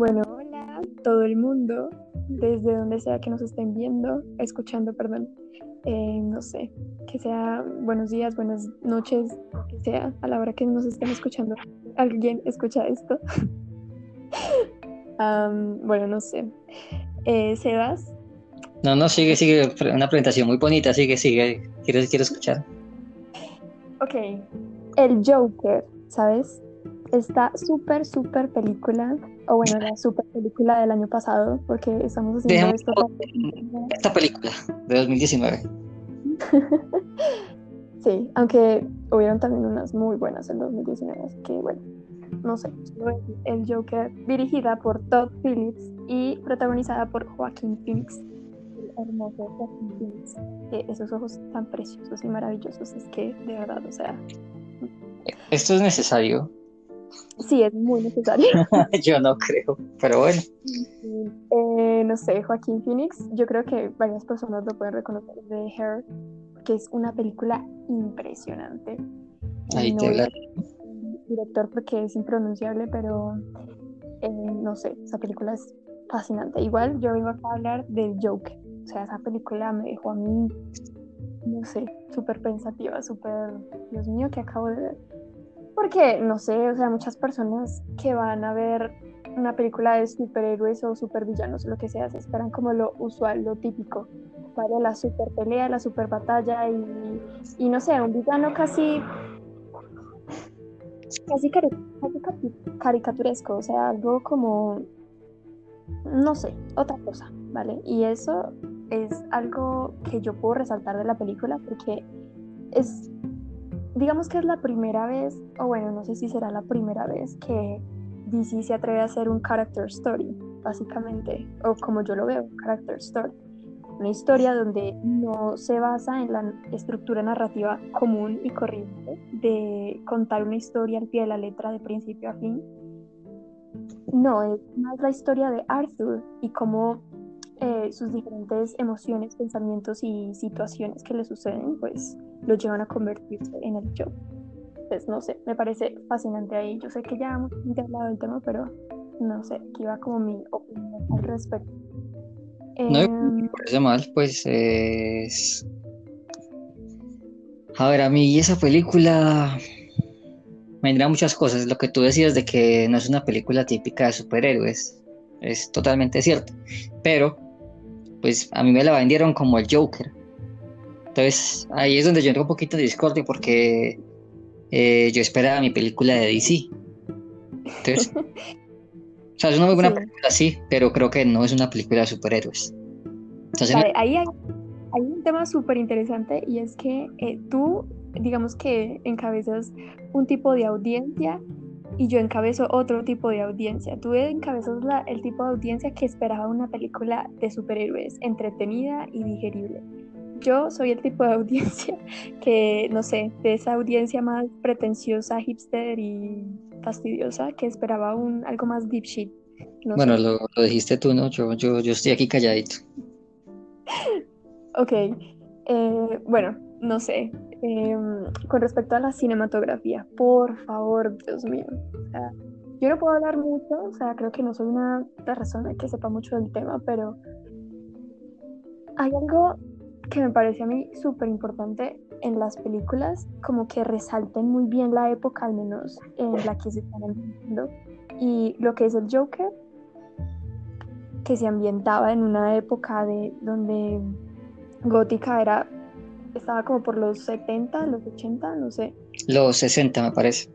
Bueno, hola todo el mundo, desde donde sea que nos estén viendo, escuchando, perdón. Eh, no sé, que sea buenos días, buenas noches, que sea a la hora que nos estén escuchando. ¿Alguien escucha esto? bueno, no sé. Eh, Sebas. No, no, sigue, sigue. Una presentación muy bonita, sigue, sigue. Quiero, quiero escuchar. Ok. El Joker, ¿sabes? Esta súper, súper película o bueno, la super película del año pasado, porque estamos haciendo esto. Esta película de 2019. sí, aunque hubieron también unas muy buenas en 2019, así que bueno, no sé. El Joker, dirigida por Todd Phillips y protagonizada por Joaquín Phoenix. El hermoso Joaquín Phoenix. esos ojos tan preciosos y maravillosos, es que de verdad, o sea. Esto es necesario Sí, es muy necesario. yo no creo, pero bueno. Eh, no sé, Joaquín Phoenix, yo creo que varias personas lo pueden reconocer de Hair, que es una película impresionante. Ahí te habla. Director porque es impronunciable, pero eh, no sé, esa película es fascinante. Igual yo vengo acá a hablar del Joker. O sea, esa película me dejó a mí, no sé, súper pensativa, súper, Dios mío, que acabo de ver. Porque, no sé, o sea, muchas personas que van a ver una película de superhéroes o supervillanos, lo que sea, se esperan como lo usual, lo típico. ¿vale? La super pelea, la super batalla y, y no sé, un villano casi casi, caricaturesco, o sea, algo como, no sé, otra cosa, ¿vale? Y eso es algo que yo puedo resaltar de la película porque es digamos que es la primera vez, o bueno, no sé si será la primera vez que DC se atreve a hacer un character story, básicamente, o como yo lo veo, character story. Una historia donde no se basa en la estructura narrativa común y corriente de contar una historia al pie de la letra de principio a fin. No, es más la historia de Arthur y cómo eh, sus diferentes emociones, pensamientos y situaciones que le suceden, pues lo llevan a convertirse en el yo. Pues no sé, me parece fascinante ahí. Yo sé que ya hemos hablado del tema, pero no sé, aquí va como mi opinión al respecto. No me em, parece mal, pues es... A ver, a mí esa película me dirá muchas cosas. Lo que tú decías de que no es una película típica de superhéroes es totalmente cierto. Pero, pues a mí me la vendieron como el Joker. Entonces ahí es donde yo entro un poquito de discordia porque eh, yo esperaba mi película de DC. Entonces, o sea, es una muy buena película, sí, pero creo que no es una película de superhéroes. ahí hay, un tema súper interesante y es que eh, tú, digamos que encabezas un tipo de audiencia y yo encabezo otro tipo de audiencia. Tú encabezas la, el tipo de audiencia que esperaba una película de superhéroes entretenida y digerible yo soy el tipo de audiencia que, no sé, de esa audiencia más pretenciosa, hipster y fastidiosa que esperaba un algo más deep shit. bueno, lo, dijiste tú, ¿no? Yo, yo, yo estoy aquí calladito. ok. Eh, bueno, no sé. Em, con respecto a la cinematografía, por favor, Dios mío. yo no puedo hablar mucho, o sea, creo que no soy una persona que sepa mucho del tema, pero hay algo que me parece a mí súper importante en las películas, como que resalten muy bien la época, al menos en la que se están ambientando. Y lo que es el Joker, que se ambientaba en una época de donde gótica era estaba como por los 70, los 80, no sé. Los 60 me parece.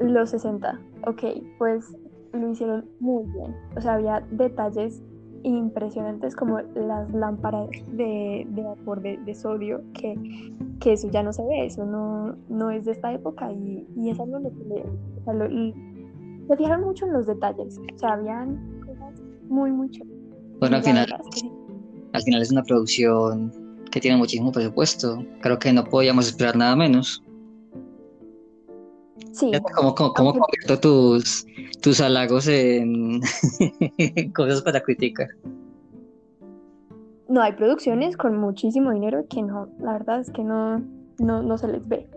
Los 60, ok, pues lo hicieron muy bien. O sea, había detalles impresionantes como las lámparas de, vapor de, sodio, que, que, eso ya no se ve, eso no, no es de esta época y, y es algo lo que le, o sea, lo, se fijaron mucho en los detalles, o sea, habían cosas muy, muy Bueno, al final, al final es una producción que tiene muchísimo presupuesto, creo que no podíamos esperar nada menos. Sí. ¿Cómo, cómo, cómo convierto tus, tus halagos en cosas para criticar? No, hay producciones con muchísimo dinero que no, la verdad es que no, no, no se les ve.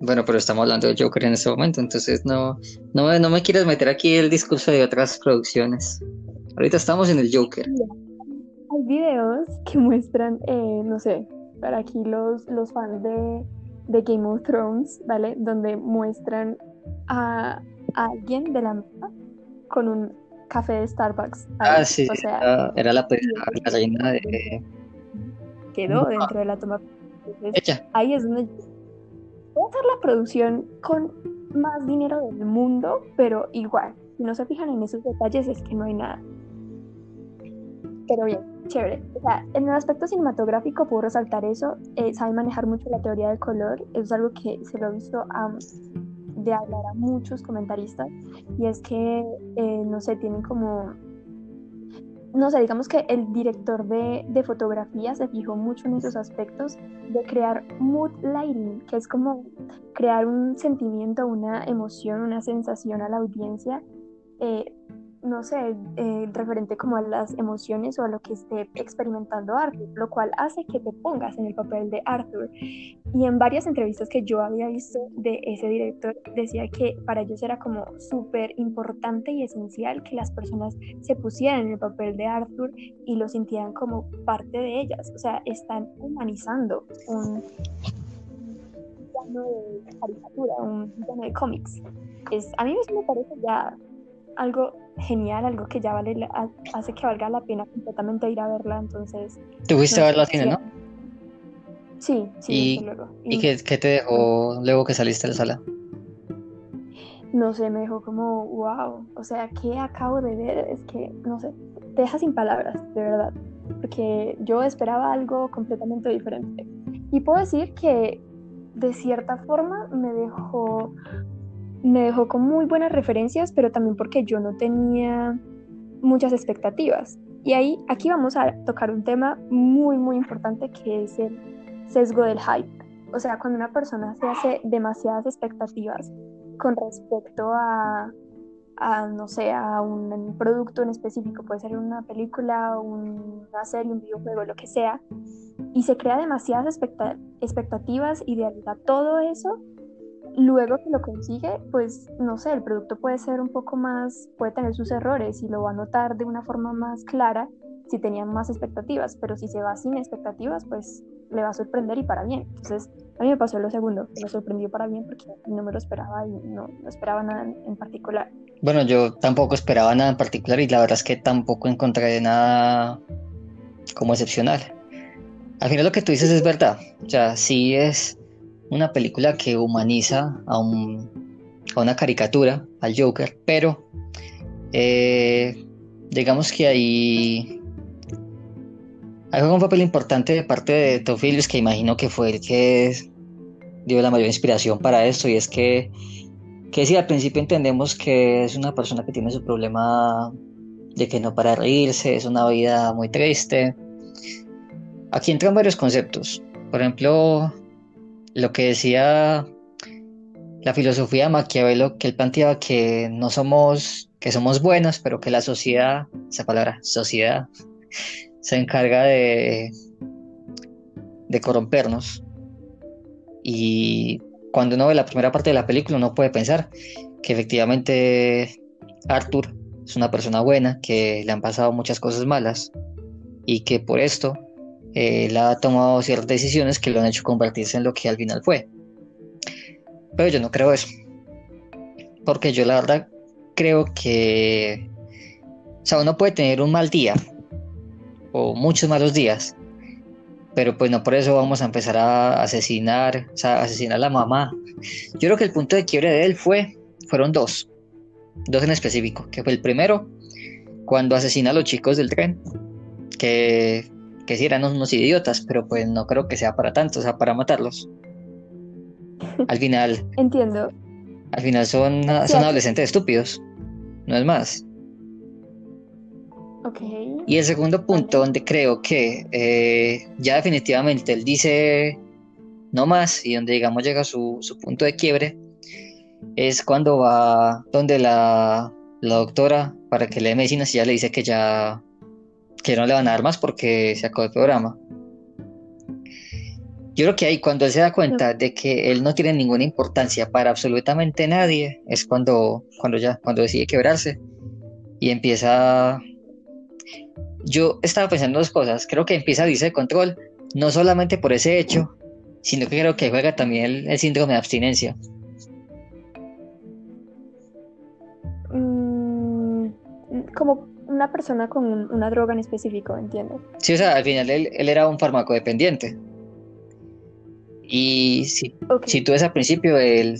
Bueno, pero estamos hablando de Joker en este momento, entonces no, no, no me quieres meter aquí el discurso de otras producciones. Ahorita estamos en el Joker. Videos que muestran, eh, no sé, para aquí los, los fans de, de Game of Thrones, ¿vale? Donde muestran a, alguien de la mesa con un café de Starbucks. Ah, sí, o sea, era, la, la, reina de... Quedó dentro de la toma. ahí es donde puede ser la producción con más dinero del mundo, pero igual, si no se fijan en esos detalles es que no hay nada. Pero bien, chévere. O sea, en el aspecto cinematográfico puedo resaltar eso. Eh, sabe manejar mucho la teoría del color. Es algo que se lo he visto de hablar a muchos comentaristas. Y es que, eh, no sé, tienen como no sé, digamos que el director de, de, fotografía se fijó mucho en esos aspectos de crear mood lighting, que es como crear un sentimiento, una emoción, una sensación a la audiencia eh, no sé, eh, referente como a las emociones o a lo que esté experimentando Arthur, lo cual hace que te pongas en el papel de Arthur. Y en varias entrevistas que yo había visto de ese director, decía que para ellos era como súper importante y esencial que las personas se pusieran en el papel de Arthur y lo sintieran como parte de ellas. O sea, están humanizando un plano de caricatura, un plano de cómics. A mí me parece ya algo genial, algo que ya vale, hace que valga la pena completamente ir a verla, entonces... ¿Te fuiste a verla cine, no? Sí, sí, ¿Y, luego. ¿Y, qué, te dejó luego que saliste de la sala? No sé, me dejó como, wow, o sea, ¿qué acabo de ver? Es que, no sé, te deja sin palabras, de verdad, porque yo esperaba algo completamente diferente. Y puedo decir que de cierta forma me dejó me dejó con muy buenas referencias, pero también porque yo no tenía muchas expectativas. Y ahí, aquí vamos a tocar un tema muy, muy importante que es el sesgo del hype. O sea, cuando una persona se hace demasiadas expectativas con respecto a, a no sé, a un producto en específico, puede ser una película, una serie, un videojuego, lo que sea, y se crea demasiadas expectativas de todo eso luego que lo consigue, pues no sé, el producto puede ser un poco más, puede tener sus errores y lo va a notar de una forma más clara si tenía más expectativas, pero si se va sin expectativas, pues le va a sorprender y para bien. Entonces, a mí me pasó lo segundo, me sorprendió para bien porque no me lo esperaba y no, no esperaba nada en, particular. Bueno, yo tampoco esperaba nada en particular y la verdad es que tampoco encontré nada como excepcional. Al final lo que tú dices es verdad, o sea, sí es una película que humaniza a, un, una caricatura, al Joker, pero eh, digamos que hay, hay un papel importante de parte de Tom Phillips que imagino que fue el que dio la mayor inspiración para esto y es que, que si al principio entendemos que es una persona que tiene su problema de que no para reírse, es una vida muy triste. Aquí entran varios conceptos. Por ejemplo, lo que decía la filosofía de Maquiavelo, que él planteaba que no somos, que somos buenos, pero que la sociedad, esa palabra, sociedad, se encarga de, de corrompernos. Y cuando uno ve la primera parte de la película, uno puede pensar que efectivamente Arthur es una persona buena, que le han pasado muchas cosas malas y que por esto él ha tomado ciertas decisiones que lo han hecho convertirse en lo que al final fue. Pero yo no creo eso. Porque yo la verdad creo que... O sea, uno puede tener un mal día o muchos malos días, pero pues no por eso vamos a empezar a asesinar, o sea, asesinar a la mamá. Yo creo que el punto de quiebre de él fue, fueron dos, dos en específico, que fue el primero, cuando asesina a los chicos del tren, que que sí eran unos idiotas, pero pues no creo que sea para tanto, o sea, para matarlos. Al final. Entiendo. Al final son, son adolescentes estúpidos, no es más. Okay. Y el segundo punto donde creo que eh, ya definitivamente él dice no más y donde digamos llega su, su punto de quiebre es cuando va donde la, la doctora para que le dé medicinas y ya le dice que ya que no le van a dar más porque se acabó el programa. Yo creo que ahí cuando él se da cuenta de que él no tiene ninguna importancia para absolutamente nadie, es cuando, cuando ya, cuando decide quebrarse y empieza... Yo estaba pensando dos cosas, creo que empieza a irse de control, no solamente por ese hecho, sino que creo que juega también el, síndrome de abstinencia. Mm, como una persona con una droga en específico, entiendo. Sí, o sea, al final él, él era un farmacodependiente. Y si, si tú ves al principio el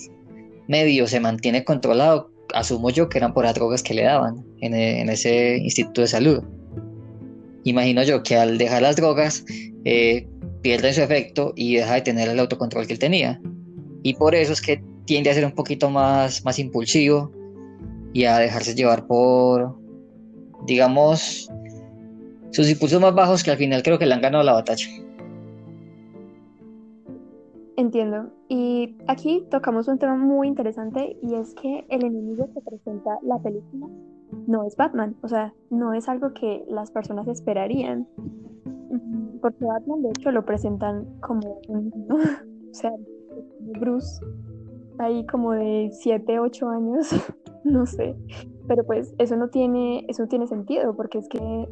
medio se mantiene controlado, asumo yo que eran por las drogas que le daban en, en ese instituto de salud. Imagino yo que al dejar las drogas eh, pierde su efecto y deja de tener el autocontrol que él tenía. Y por eso es que tiende a ser un poquito más, más impulsivo y a dejarse llevar por, digamos, sus impulsos más bajos que al final creo que le han ganado la batalla. Entiendo. Y aquí tocamos un tema muy interesante y es que el enemigo que presenta la película no es Batman, o sea, no es algo que las personas esperarían porque Batman de hecho lo presentan como un o sea, Bruce, ahí como de 7, 8 años, no sé, pero pues eso no tiene, eso tiene sentido, porque es que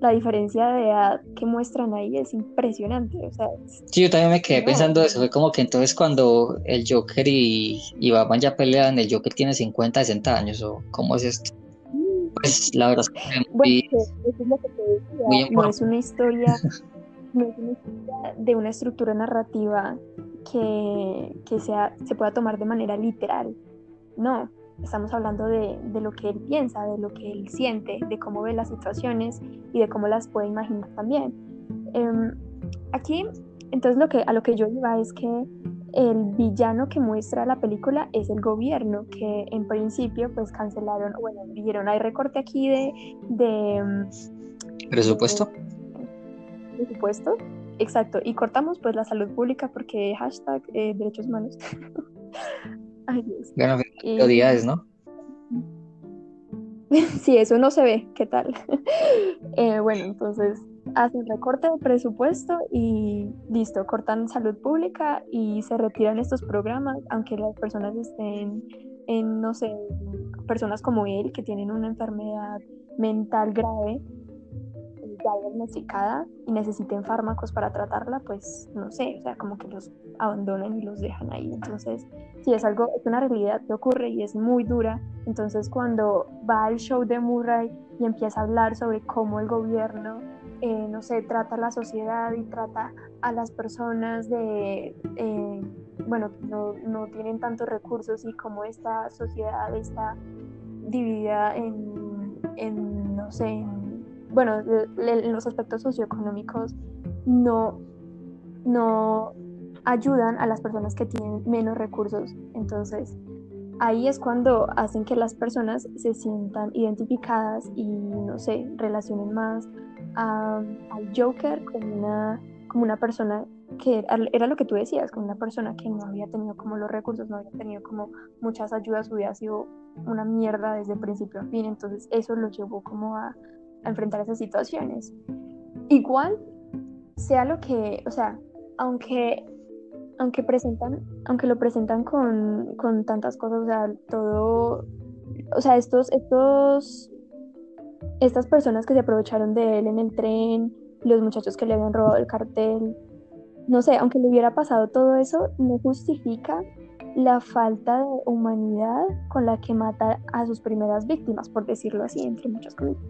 la diferencia de edad que muestran ahí es impresionante, o sea, Sí, yo también me quedé pensando eso, fue como que entonces cuando el Joker y, y Batman ya pelean, el Joker tiene 50, 60 años, o cómo es esto. Pues la verdad es que bueno, eso es lo que te decía, no es una historia no es una de una estructura narrativa que, sea, se pueda tomar de manera literal. No, estamos hablando de, lo que él piensa, de lo que él siente, de cómo ve las situaciones y de cómo las puede imaginar también. Em, aquí, entonces lo que, a lo que yo iba es que el villano que muestra la película es el gobierno, que en principio pues cancelaron, bueno, dijeron, hay recorte aquí de... de em, ¿Presupuesto? supuesto, Exacto. Y cortamos pues la salud pública porque hashtag eh, derechos humanos. Ay, Dios. Bueno, prioridades, ¿no? sí, eso no se ve. ¿Qué tal? Eh, bueno, entonces hacen recorte de presupuesto y listo, cortan salud pública y se retiran estos programas, aunque las personas estén en, no sé, personas como él que tienen una enfermedad mental grave ya diagnosticada y necesiten fármacos para tratarla, pues no sé, o sea, como que los abandonan y los dejan ahí. Entonces, sí, es algo, es una realidad que ocurre y es muy dura. Entonces, cuando va al show de Murray y empieza a hablar sobre cómo el gobierno, eh, no sé, trata a la sociedad y trata a las personas de, eh, bueno, no, no tienen tantos recursos y cómo esta sociedad está dividida en, en no sé, en bueno, en los aspectos socioeconómicos no, no ayudan a las personas que tienen menos recursos. Entonces, ahí es cuando hacen que las personas se sientan identificadas y, no sé, relacionen más al Joker como una, como una persona que era lo que tú decías, como una persona que no había tenido como los recursos, no había tenido como muchas ayudas, hubiera sido una mierda desde principio a fin. Entonces, eso lo llevó como a enfrentar esas situaciones. Igual, sea lo que, o sea, aunque, aunque presentan, aunque lo presentan con, con tantas cosas, o sea, todo, o sea, estos, estos, estas personas que se aprovecharon de él en el tren, los muchachos que le habían robado el cartel, no sé, aunque le hubiera pasado todo eso, no justifica la falta de humanidad con la que mata a sus primeras víctimas, por decirlo así, entre muchas comillas.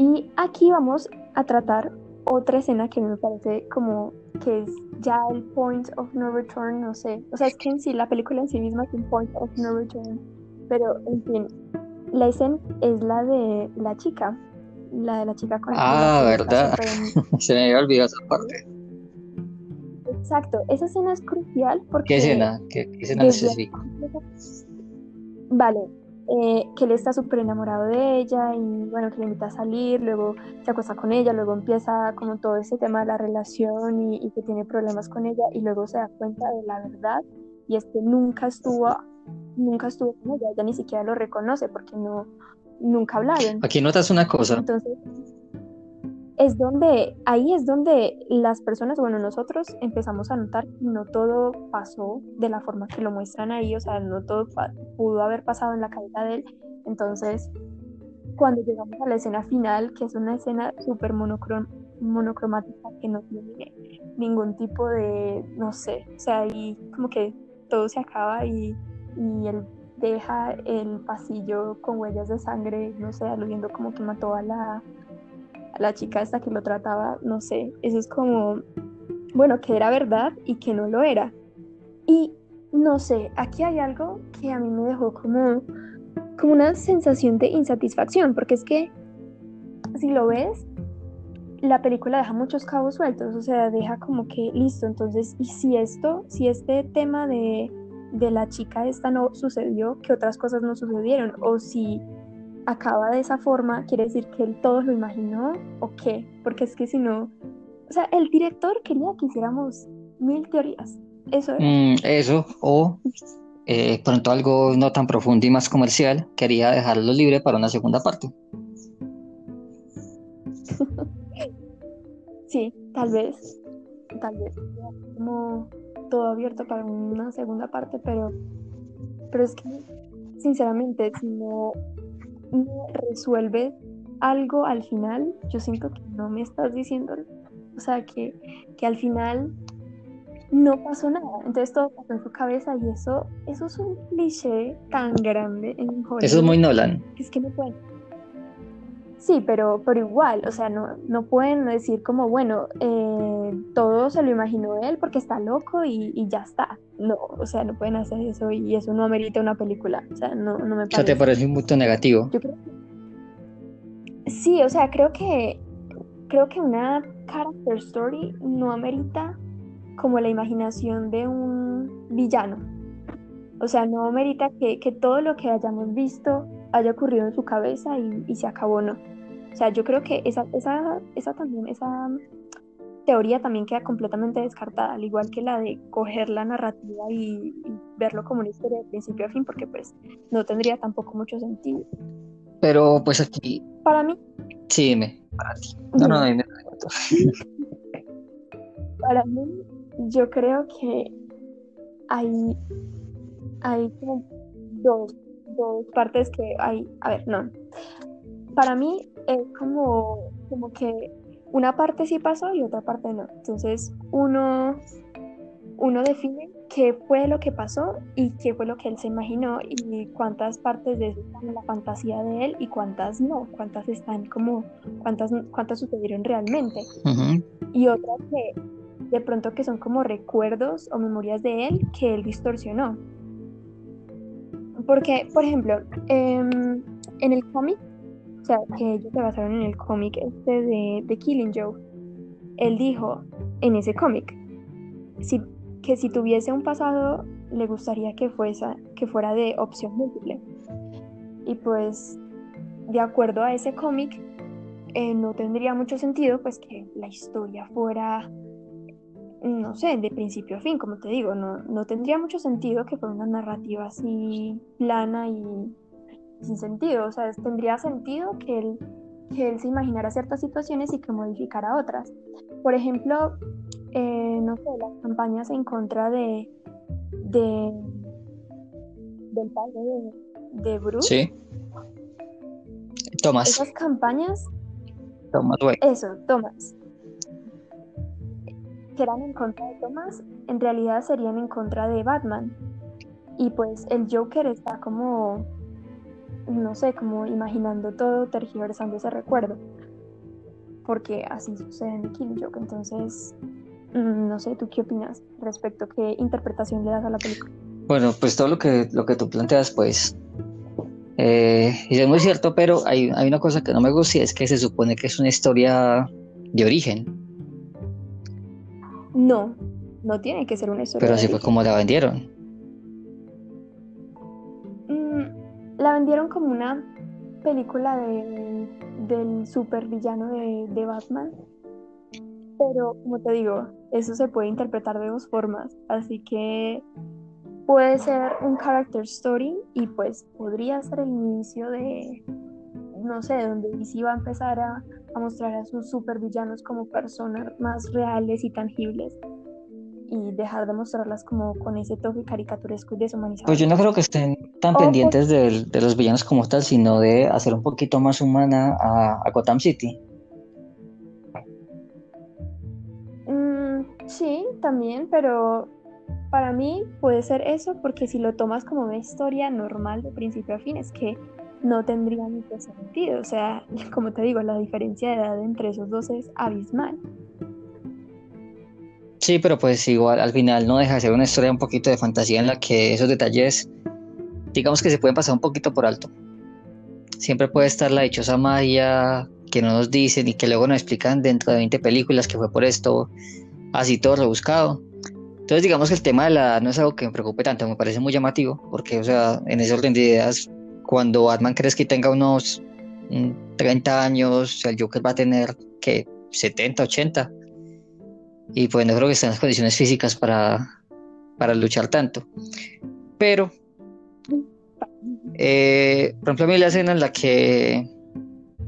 Y aquí vamos a tratar otra escena que me parece como que es ya el point of no return, no sé. O sea, es que en sí la película en sí misma es un point of no return. Pero, en fin, la escena es la de la chica. La de la chica con Ah, ¿verdad? Se me había olvidado esa parte. Exacto, esa escena es crucial porque... ¿Qué escena? ¿Qué, escena necesito? Vale, eh, que él está súper enamorado de ella y bueno, que le invita a salir, luego se acuesta con ella, luego empieza como todo ese tema de la relación y, que tiene problemas con ella y luego se da cuenta de la verdad y es que nunca estuvo, nunca estuvo con ella, ella ni siquiera lo reconoce porque no, nunca hablaron. Aquí notas una cosa. Entonces, es donde, ahí es donde las personas, bueno, nosotros empezamos a notar que no todo pasó de la forma que lo muestran ahí, o sea, no todo pudo haber pasado en la cabeza de él. Entonces, cuando llegamos a la escena final, que es una escena súper monocromática, que no tiene ningún tipo de, no sé, o sea, ahí como que todo se acaba y, y él deja el pasillo con huellas de sangre, no sé, aludiendo como que mató a la la chica esta que lo trataba, no sé, eso es como, bueno, que era verdad y que no lo era. Y no sé, aquí hay algo que a mí me dejó como, como una sensación de insatisfacción, porque es que si lo ves, la película deja muchos cabos sueltos, o sea, deja como que listo, entonces, ¿y si esto, si este tema de, de la chica esta no sucedió, que otras cosas no sucedieron? O si acaba de esa forma, quiere decir que él todo lo imaginó o qué, porque es que si no, o sea, el director quería que hiciéramos mil teorías, eso mm, eso, o eh, pronto algo no tan profundo y más comercial, quería dejarlo libre para una segunda parte. sí, tal vez, tal vez, como todo abierto para una segunda parte, pero, pero es que, sinceramente, si no no resuelve algo al final, yo siento que no me estás diciendo, o sea, que, que al final no pasó nada. Entonces todo pasó en su cabeza y eso, eso es un cliché tan grande en Hollywood. Eso es muy Nolan. Es que no pueden. Sí, pero, pero igual, o sea, no, no pueden decir como, bueno, eh, todo se lo imaginó él porque está loco y, y, ya está. No, o sea, no pueden hacer eso y eso no amerita una película. O sea, no, no me parece. O sea, ¿te parece un punto negativo? Yo creo Sí, o sea, creo que, creo que una character story no amerita como la imaginación de un villano. O sea, no amerita que, que todo lo que hayamos visto haya ocurrido en su cabeza y, y se acabó, no. O sea, yo creo que esa, esa, esa también, esa teoría también queda completamente descartada, al igual que la de coger la narrativa y, verlo como una historia de principio a fin, porque pues no tendría tampoco mucho sentido. Pero pues aquí... Para mí... Sí, dime, para ti. No, no, no, Para mí, yo creo que hay, hay como dos dos partes que hay, a ver, no. Para mí es como, como que una parte sí pasó y otra parte no. Entonces uno, uno define qué fue lo que pasó y qué fue lo que él se imaginó y cuántas partes de eso están en la fantasía de él y cuántas no, cuántas están como, cuántas, cuántas sucedieron realmente. Y otras que de pronto que son como recuerdos o memorias de él que él distorsionó. Porque, por ejemplo, em, en el cómic, o sea, que ellos se basaron en el cómic este de, Killing Joe, él dijo en ese cómic si, que si tuviese un pasado le gustaría que, fuese, fuera de opción múltiple. Y pues, de acuerdo a ese cómic, eh, no tendría mucho sentido pues que la historia fuera no sé, de principio a fin, como te digo, no, no tendría mucho sentido que fuera una narrativa así plana y sin sentido. O sea, tendría sentido que él, que él se imaginara ciertas situaciones y que modificara otras. Por ejemplo, eh, no sé, las campañas en contra de, de del padre de, de Bruce. Sí. Tomás. Esas campañas. Tomás, güey. Eso, Tomás que eran en contra de Thomas, en realidad serían en contra de Batman. Y pues el Joker está como, no sé, como imaginando todo, tergiversando ese recuerdo. Porque así sucede en Kill Joke. Entonces, mm, no sé, ¿tú qué opinas respecto? ¿Qué interpretación le das a la película? Bueno, pues todo lo que, lo que tú planteas, pues, eh, es muy cierto, pero hay, hay una cosa que no me gusta y es que se supone que es una historia de origen. No, no tiene que ser una historia. Pero así fue como la vendieron. Mm, la vendieron como una película de, del supervillano de, de Batman. Pero como te digo, eso se puede interpretar de dos formas. Así que puede ser un character story y pues podría ser el inicio de, no sé, donde DC va a empezar a, a mostrar a sus supervillanos como personas más reales y tangibles y dejar de mostrarlas como con ese toque caricaturesco y deshumanizado. Pues yo no creo que estén tan pendientes de, de, los villanos como tal, sino de hacer un poquito más humana a, a Gotham City. Mm, sí, también, pero para mí puede ser eso porque si lo tomas como una historia normal de principio a fin es que no tendría mucho sentido. O sea, como te digo, la diferencia de edad entre esos dos es abismal. Sí, pero pues igual al final no deja de ser una historia un poquito de fantasía en la que esos detalles, digamos que se pueden pasar un poquito por alto. Siempre puede estar la dichosa magia que no nos dicen y que luego nos explican dentro de 20 películas que fue por esto, así todo rebuscado. Entonces digamos que el tema de la edad no es algo que me preocupe tanto, me parece muy llamativo, porque o sea, en ese orden de ideas, cuando Batman crees que tenga unos 30 mm, años, el Joker va a tener que 70, 80 y pues no creo que estén en las condiciones físicas para, para luchar tanto. Pero, eh, por ejemplo, a mí la escena en la que,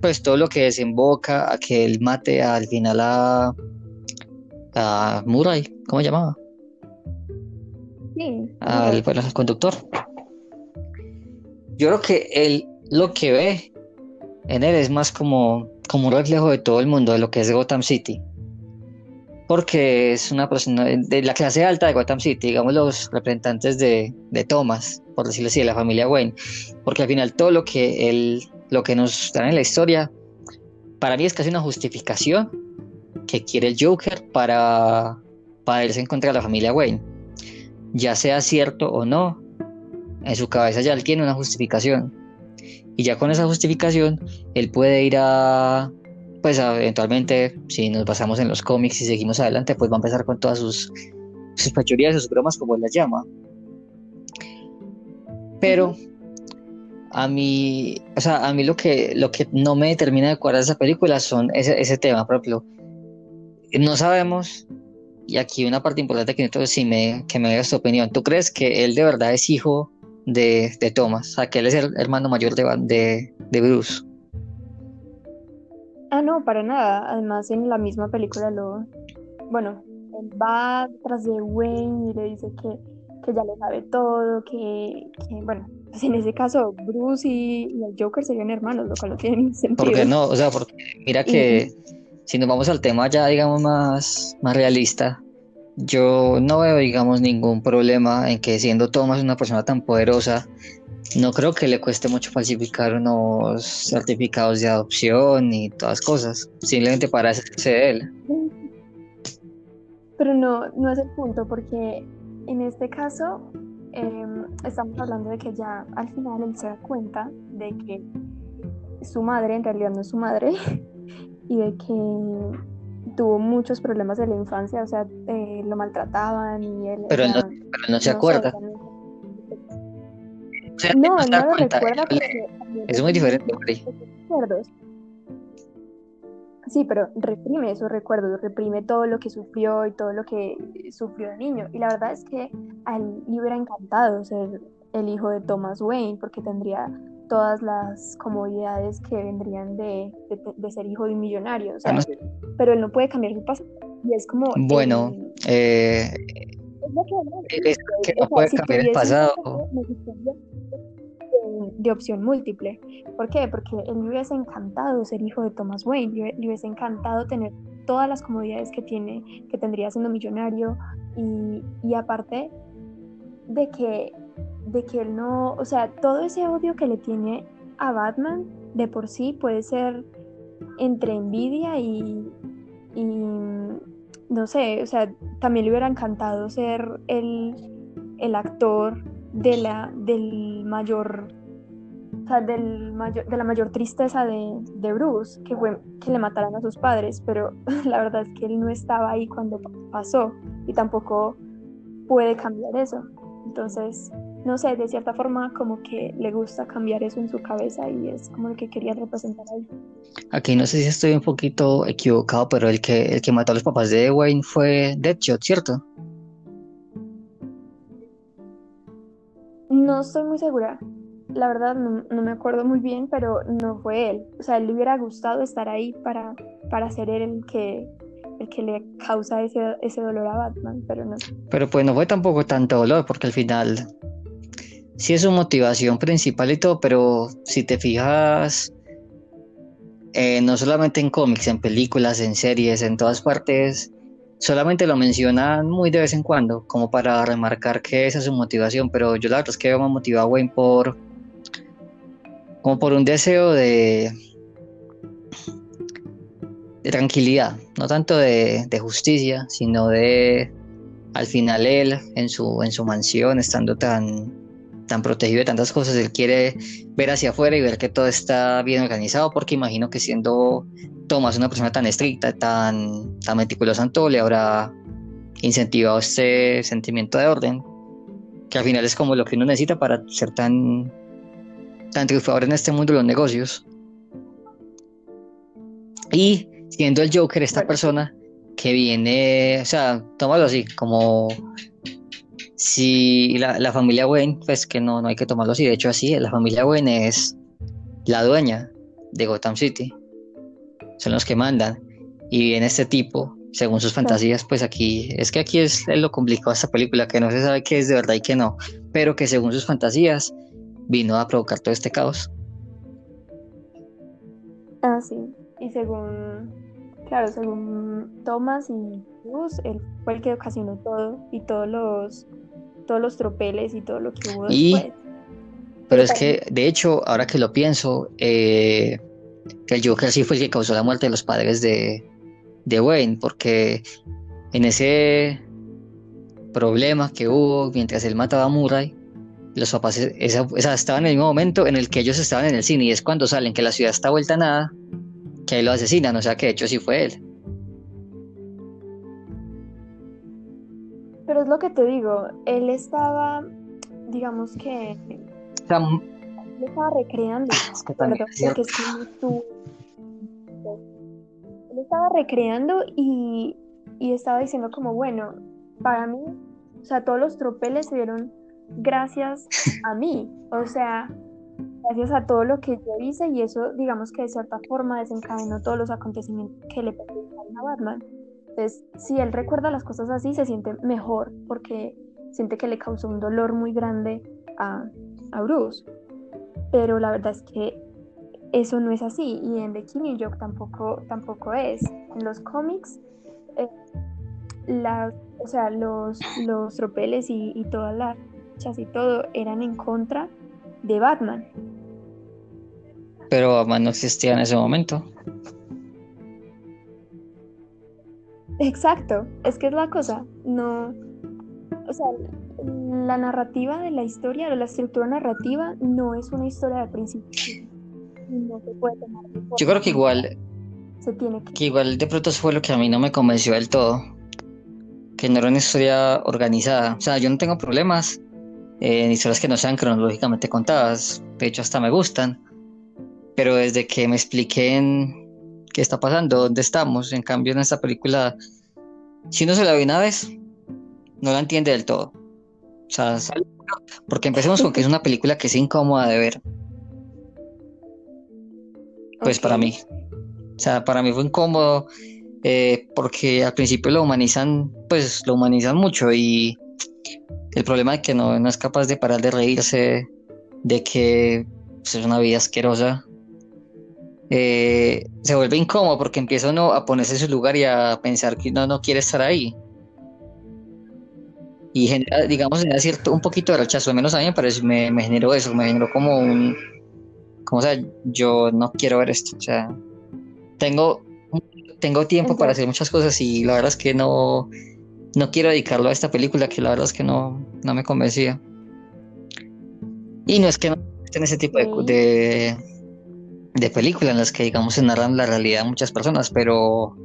pues todo lo que desemboca a que él mate al final a, a Murray, ¿cómo se llamaba? Sí. Al, pues, al conductor. Yo creo que él lo que ve en él es más como, como un reflejo de todo el mundo, de lo que es Gotham City. Porque es una persona de la clase alta de Gotham City, digamos los representantes de, de Thomas, por decirlo así, de la familia Wayne, porque al final todo lo que él, lo que nos dan en la historia, para mí es casi una justificación que quiere el Joker para, para irse en contra de la familia Wayne, ya sea cierto o no, en su cabeza ya él tiene una justificación, y ya con esa justificación él puede ir a pues eventualmente, si nos basamos en los cómics y seguimos adelante, pues va a empezar con todas sus, sus sus bromas, como él las llama. Pero a mí, o sea, a mí lo que, lo que no me determina de cuadrar esa película son ese, ese tema, ejemplo, no sabemos, y aquí una parte importante que necesito si me, que me digas tu opinión, ¿tú crees que él de verdad es hijo de, de Thomas? O sea, que él es el hermano mayor de, de, de Bruce. Ah, no, para nada. Además, en la misma película lo. Bueno, él va tras de Wayne y le dice que, que ya le sabe todo, que, bueno, pues en ese caso Bruce y, el Joker serían hermanos, lo cual no tiene sentido. ¿Por qué no? O sea, porque mira que si nos vamos al tema ya, digamos, más, más realista, yo no veo, digamos, ningún problema en que siendo Thomas una persona tan poderosa, no creo que le cueste mucho falsificar unos certificados de adopción y todas cosas, simplemente para hacerse de él. Pero no, no es el punto, porque en este caso em, estamos hablando de que ya al final él se da cuenta de que su madre en realidad no es su madre y de que tuvo muchos problemas de la infancia, o sea, eh, lo maltrataban y él... Pero, no, no, se acuerda no, no, lo recuerda es muy diferente. Sí, pero reprime esos recuerdos, reprime todo lo que sufrió y todo lo que sufrió de niño. Y la verdad es que a él le hubiera encantado ser el hijo de Thomas Wayne, porque tendría todas las comodidades que vendrían de, ser hijo de un millonario. pero él no puede cambiar su pasado. Y es como. Bueno, eh, es que no puede cambiar el pasado de opción múltiple. ¿Por qué? Porque él le hubiese encantado ser hijo de Thomas Wayne, le hubiese encantado tener todas las comodidades que tiene, que tendría siendo millonario y, y aparte de que, de que él no, o sea, todo ese odio que le tiene a Batman de por sí puede ser entre envidia y, y no sé, o sea, también le hubiera encantado ser el, el actor de la, del mayor, o sea, del mayor, de la mayor tristeza de, de, Bruce, que fue que le mataran a sus padres, pero la verdad es que él no estaba ahí cuando pasó y tampoco puede cambiar eso. Entonces, no sé, de cierta forma como que le gusta cambiar eso en su cabeza y es como el que quería representar ahí. Aquí no sé si estoy un poquito equivocado, pero el que, el que mató a los papás de Wayne fue Deadshot, ¿cierto? No estoy muy segura. la verdad no, no, me acuerdo muy bien, pero no fue él. O sea, él le hubiera gustado estar ahí para, para ser él el que, el que le causa ese, ese dolor a Batman, pero no. Pero pues no fue tampoco tanto dolor, porque al final sí es su motivación principal y todo, pero si te fijas, eh, no solamente en cómics, en películas, en series, en todas partes, solamente lo mencionan muy de vez en cuando, como para remarcar que esa es su motivación, pero yo la verdad es que veo más motivado a Wayne por como por un deseo de de tranquilidad, no tanto de, de, justicia, sino de al final él en su en su mansión estando tan tan protegido de tantas cosas, él quiere ver hacia afuera y ver que todo está bien organizado, porque imagino que siendo Thomas una persona tan estricta, tan, tan meticulosa en todo, le habrá incentivado este sentimiento de orden, que al final es como lo que uno necesita para ser tan, tan triunfador en este mundo de los negocios. Y siendo el Joker esta persona que viene, o sea, tómalo así, como si la, familia Wayne, pues que no, no hay que tomarlo así, de hecho así, la familia Wayne es la dueña de Gotham City, son los que mandan, y viene este tipo, según sus fantasías, pues aquí, es que aquí es lo complicado de esta película, que no se sabe qué es de verdad y qué no, pero que según sus fantasías vino a provocar todo este caos. Ah, sí, y según, claro, según Thomas y Bruce, él fue el que ocasionó todo, y todos los todos los tropeles y todo lo que hubo y, después. Pero es que, de hecho, ahora que lo pienso, eh, que el Joker sí fue el que causó la muerte de los padres de, de Wayne, porque en ese problema que hubo mientras él mataba a Murray, los papás estaban en el mismo momento en el que ellos estaban en el cine y es cuando salen que la ciudad está vuelta a nada, que ahí lo asesinan, o sea que de hecho sí fue él. Pero es lo que te digo, él estaba, digamos que... él estaba recreando. Es que también Él estaba recreando y, y estaba diciendo como, bueno, para mí, o sea, todos los tropeles se dieron gracias a mí. O sea, gracias a todo lo que yo hice y eso, digamos que de cierta forma desencadenó todos los acontecimientos que le pasaron a Batman. Entonces, si él recuerda las cosas así, se siente mejor porque siente que le causó un dolor muy grande a, Bruce. Pero la verdad es que eso no es así y en The Killing Joke tampoco, tampoco es. En los cómics, eh, o sea, los, los tropeles y, y todas las chas y todo eran en contra de Batman. Pero Batman no existía en ese momento. Exacto, es que es la cosa, no, o sea, la narrativa de la historia, o la estructura narrativa no es una historia de principio. No se puede tomar Yo creo que igual, se tiene que... igual de pronto fue lo que a mí no me convenció del todo, que no era una historia organizada, o sea, yo no tengo problemas en historias que no sean cronológicamente contadas, de hecho hasta me gustan, pero desde que me expliquen qué está pasando, dónde estamos. En cambio, en esta película, si uno se la ve una vez, no la entiende del todo. O sea, porque empecemos con que es una película que es incómoda de ver. Pues para mí. O sea, para mí fue incómodo eh, porque al principio lo humanizan, pues lo humanizan mucho y el problema es que no, no es capaz de parar de reírse de que pues, es una vida asquerosa eh, se vuelve incómodo porque empieza uno a ponerse en su lugar y a pensar que uno no quiere estar ahí. Y genera, digamos, genera cierto, un poquito de rechazo, al menos a mí me, me, generó eso, me generó como un, como o sea, yo no quiero ver esto, o sea, tengo, tengo tiempo para hacer muchas cosas y la verdad es que no, no quiero dedicarlo a esta película que la verdad es que no, no me convencía. Y no es que no en ese tipo de de películas en las que, digamos, se narran la realidad de muchas personas, pero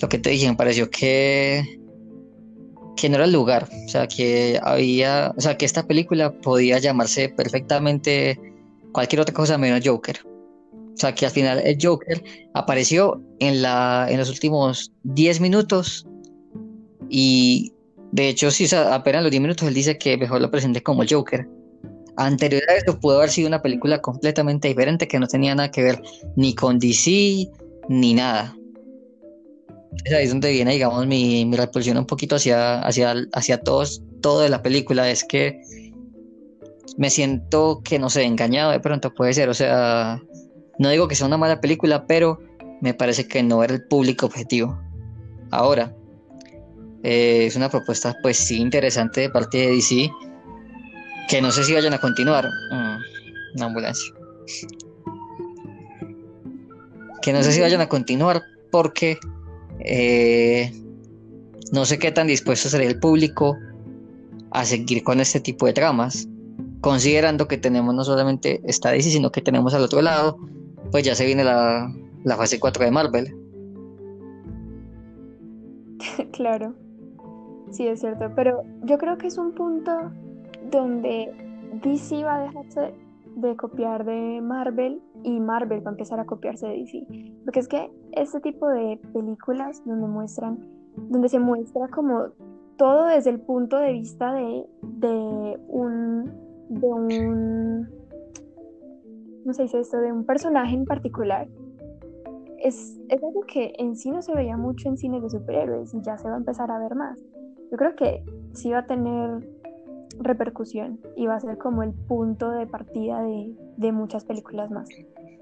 lo que te dije, me pareció que, que no era el lugar, o sea, que había, o sea, que esta película podía llamarse perfectamente cualquier otra cosa menos Joker. O sea, que al final el Joker apareció en, la, en los últimos 10 minutos y de hecho, sí, apenas los 10 minutos él dice que mejor lo presente como Joker Anterior a eso pudo haber sido una película completamente diferente que no tenía nada que ver ni con DC ni nada. Es ahí donde viene, digamos, mi, mi repulsión un poquito hacia, hacia, hacia todos, todo de la película. Es que me siento que, no sé, engañado de pronto puede ser. O sea, no digo que sea una mala película, pero me parece que no era el público objetivo. Ahora, eh, es una propuesta, pues sí, interesante de parte de DC, que no sé si vayan a continuar. Mm, una ambulancia. Que no sé si vayan a continuar porque eh, no sé qué tan dispuesto sería el público a seguir con este tipo de tramas, considerando que tenemos no solamente esta DC, sino que tenemos al otro lado, pues ya se viene la, la fase 4 de Marvel. claro, sí es cierto, pero yo creo que es un punto donde DC va a dejarse de copiar de Marvel y Marvel va a empezar a copiarse de DC. Porque es que este tipo de películas donde muestran, donde se muestra como todo desde el punto de vista de, de un, de un, no sé si esto, de un personaje en particular, es, es algo que en sí no se veía mucho en cines de superhéroes y ya se va a empezar a ver más. Yo creo que sí va a tener repercusión y va a ser como el punto de partida de, de muchas películas más.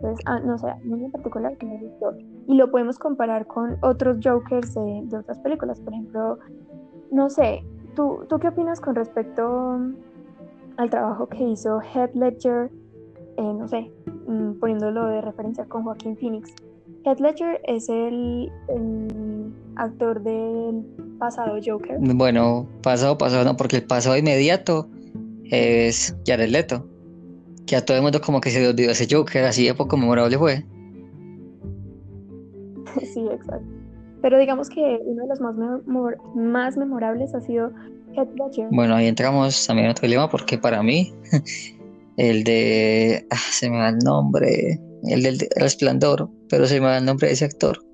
Entonces, ah, no sé, a mí en particular me gustó. Y lo podemos comparar con otros Jokers de, de, otras películas. Por ejemplo, no sé, ¿tú, ¿tú qué opinas con respecto al trabajo que hizo Heath Ledger, eh, no sé, mm, poniéndolo de referencia con Joaquín Phoenix? Heath Ledger es el, el actor del pasado Joker. Bueno, pasado, pasado no, porque el pasado inmediato es Jared Leto. Que a todo el mundo como que se le olvidó ese Joker, así de poco memorable fue. sí, exacto. Pero digamos que uno de los más, memor más memorables ha sido Heath Ledger. Bueno, ahí entramos también en otro dilema porque para mí el de... Ah, se me va el nombre el del resplandor, pero se me da el nombre de ese actor.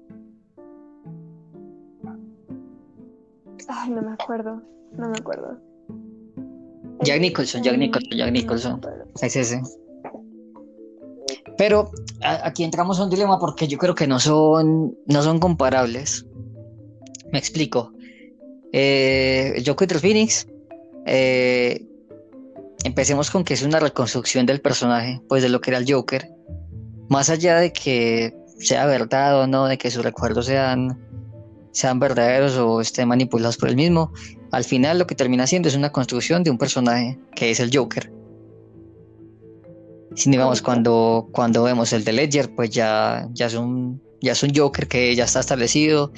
Ay, no me acuerdo, no me acuerdo. Jack Nicholson, Jack Nicholson, Jack Nicholson. Es ese. Pero aquí entramos a un dilema porque yo creo que no son, no son comparables. Me explico. Eh, Joker Phoenix. Eh, empecemos con que es una reconstrucción del personaje, pues de lo que era el Joker más allá de que sea verdad o no, de que sus recuerdos sean, sean verdaderos o estén manipulados por él mismo, al final lo que termina siendo es una construcción de un personaje que es el Joker. Si digamos, cuando, cuando vemos el de Ledger, pues ya, ya, es un, ya es un Joker que ya está establecido,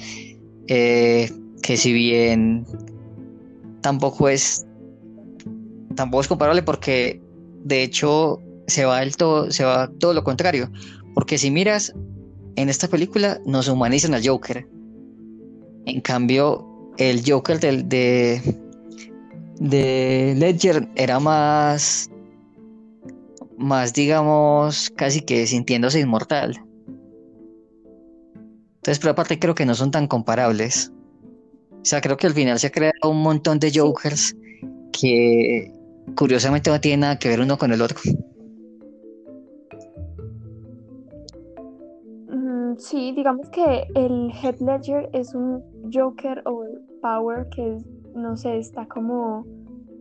eh, que si bien tampoco es, tampoco es comparable porque de hecho se va, el todo, se va todo lo contrario. Porque si miras, en esta película nos humanizan al Joker. En cambio, el Joker del, de, de Ledger era más, más, digamos, casi que sintiéndose inmortal. Entonces, pero aparte creo que no son tan comparables. O sea, creo que al final se ha creado un montón de Jokers que curiosamente no tienen nada que ver uno con el otro. Sí, digamos que el Head Ledger es un Joker o Power que, no sé, está como,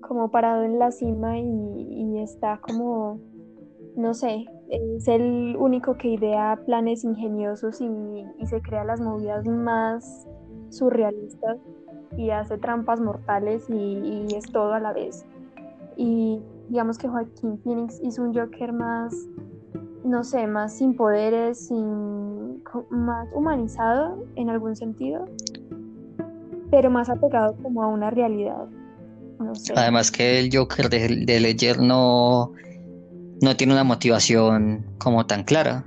como parado en la cima y, está como, no sé, es el único que idea planes ingeniosos y, se crea las movidas más surrealistas y hace trampas mortales y, es todo a la vez. Y digamos que Joaquín Phoenix hizo un Joker más, no sé, más sin poderes, sin más humanizado en algún sentido, pero más apegado como a una realidad. Además que el Joker de, de Ledger no, no tiene una motivación como tan clara.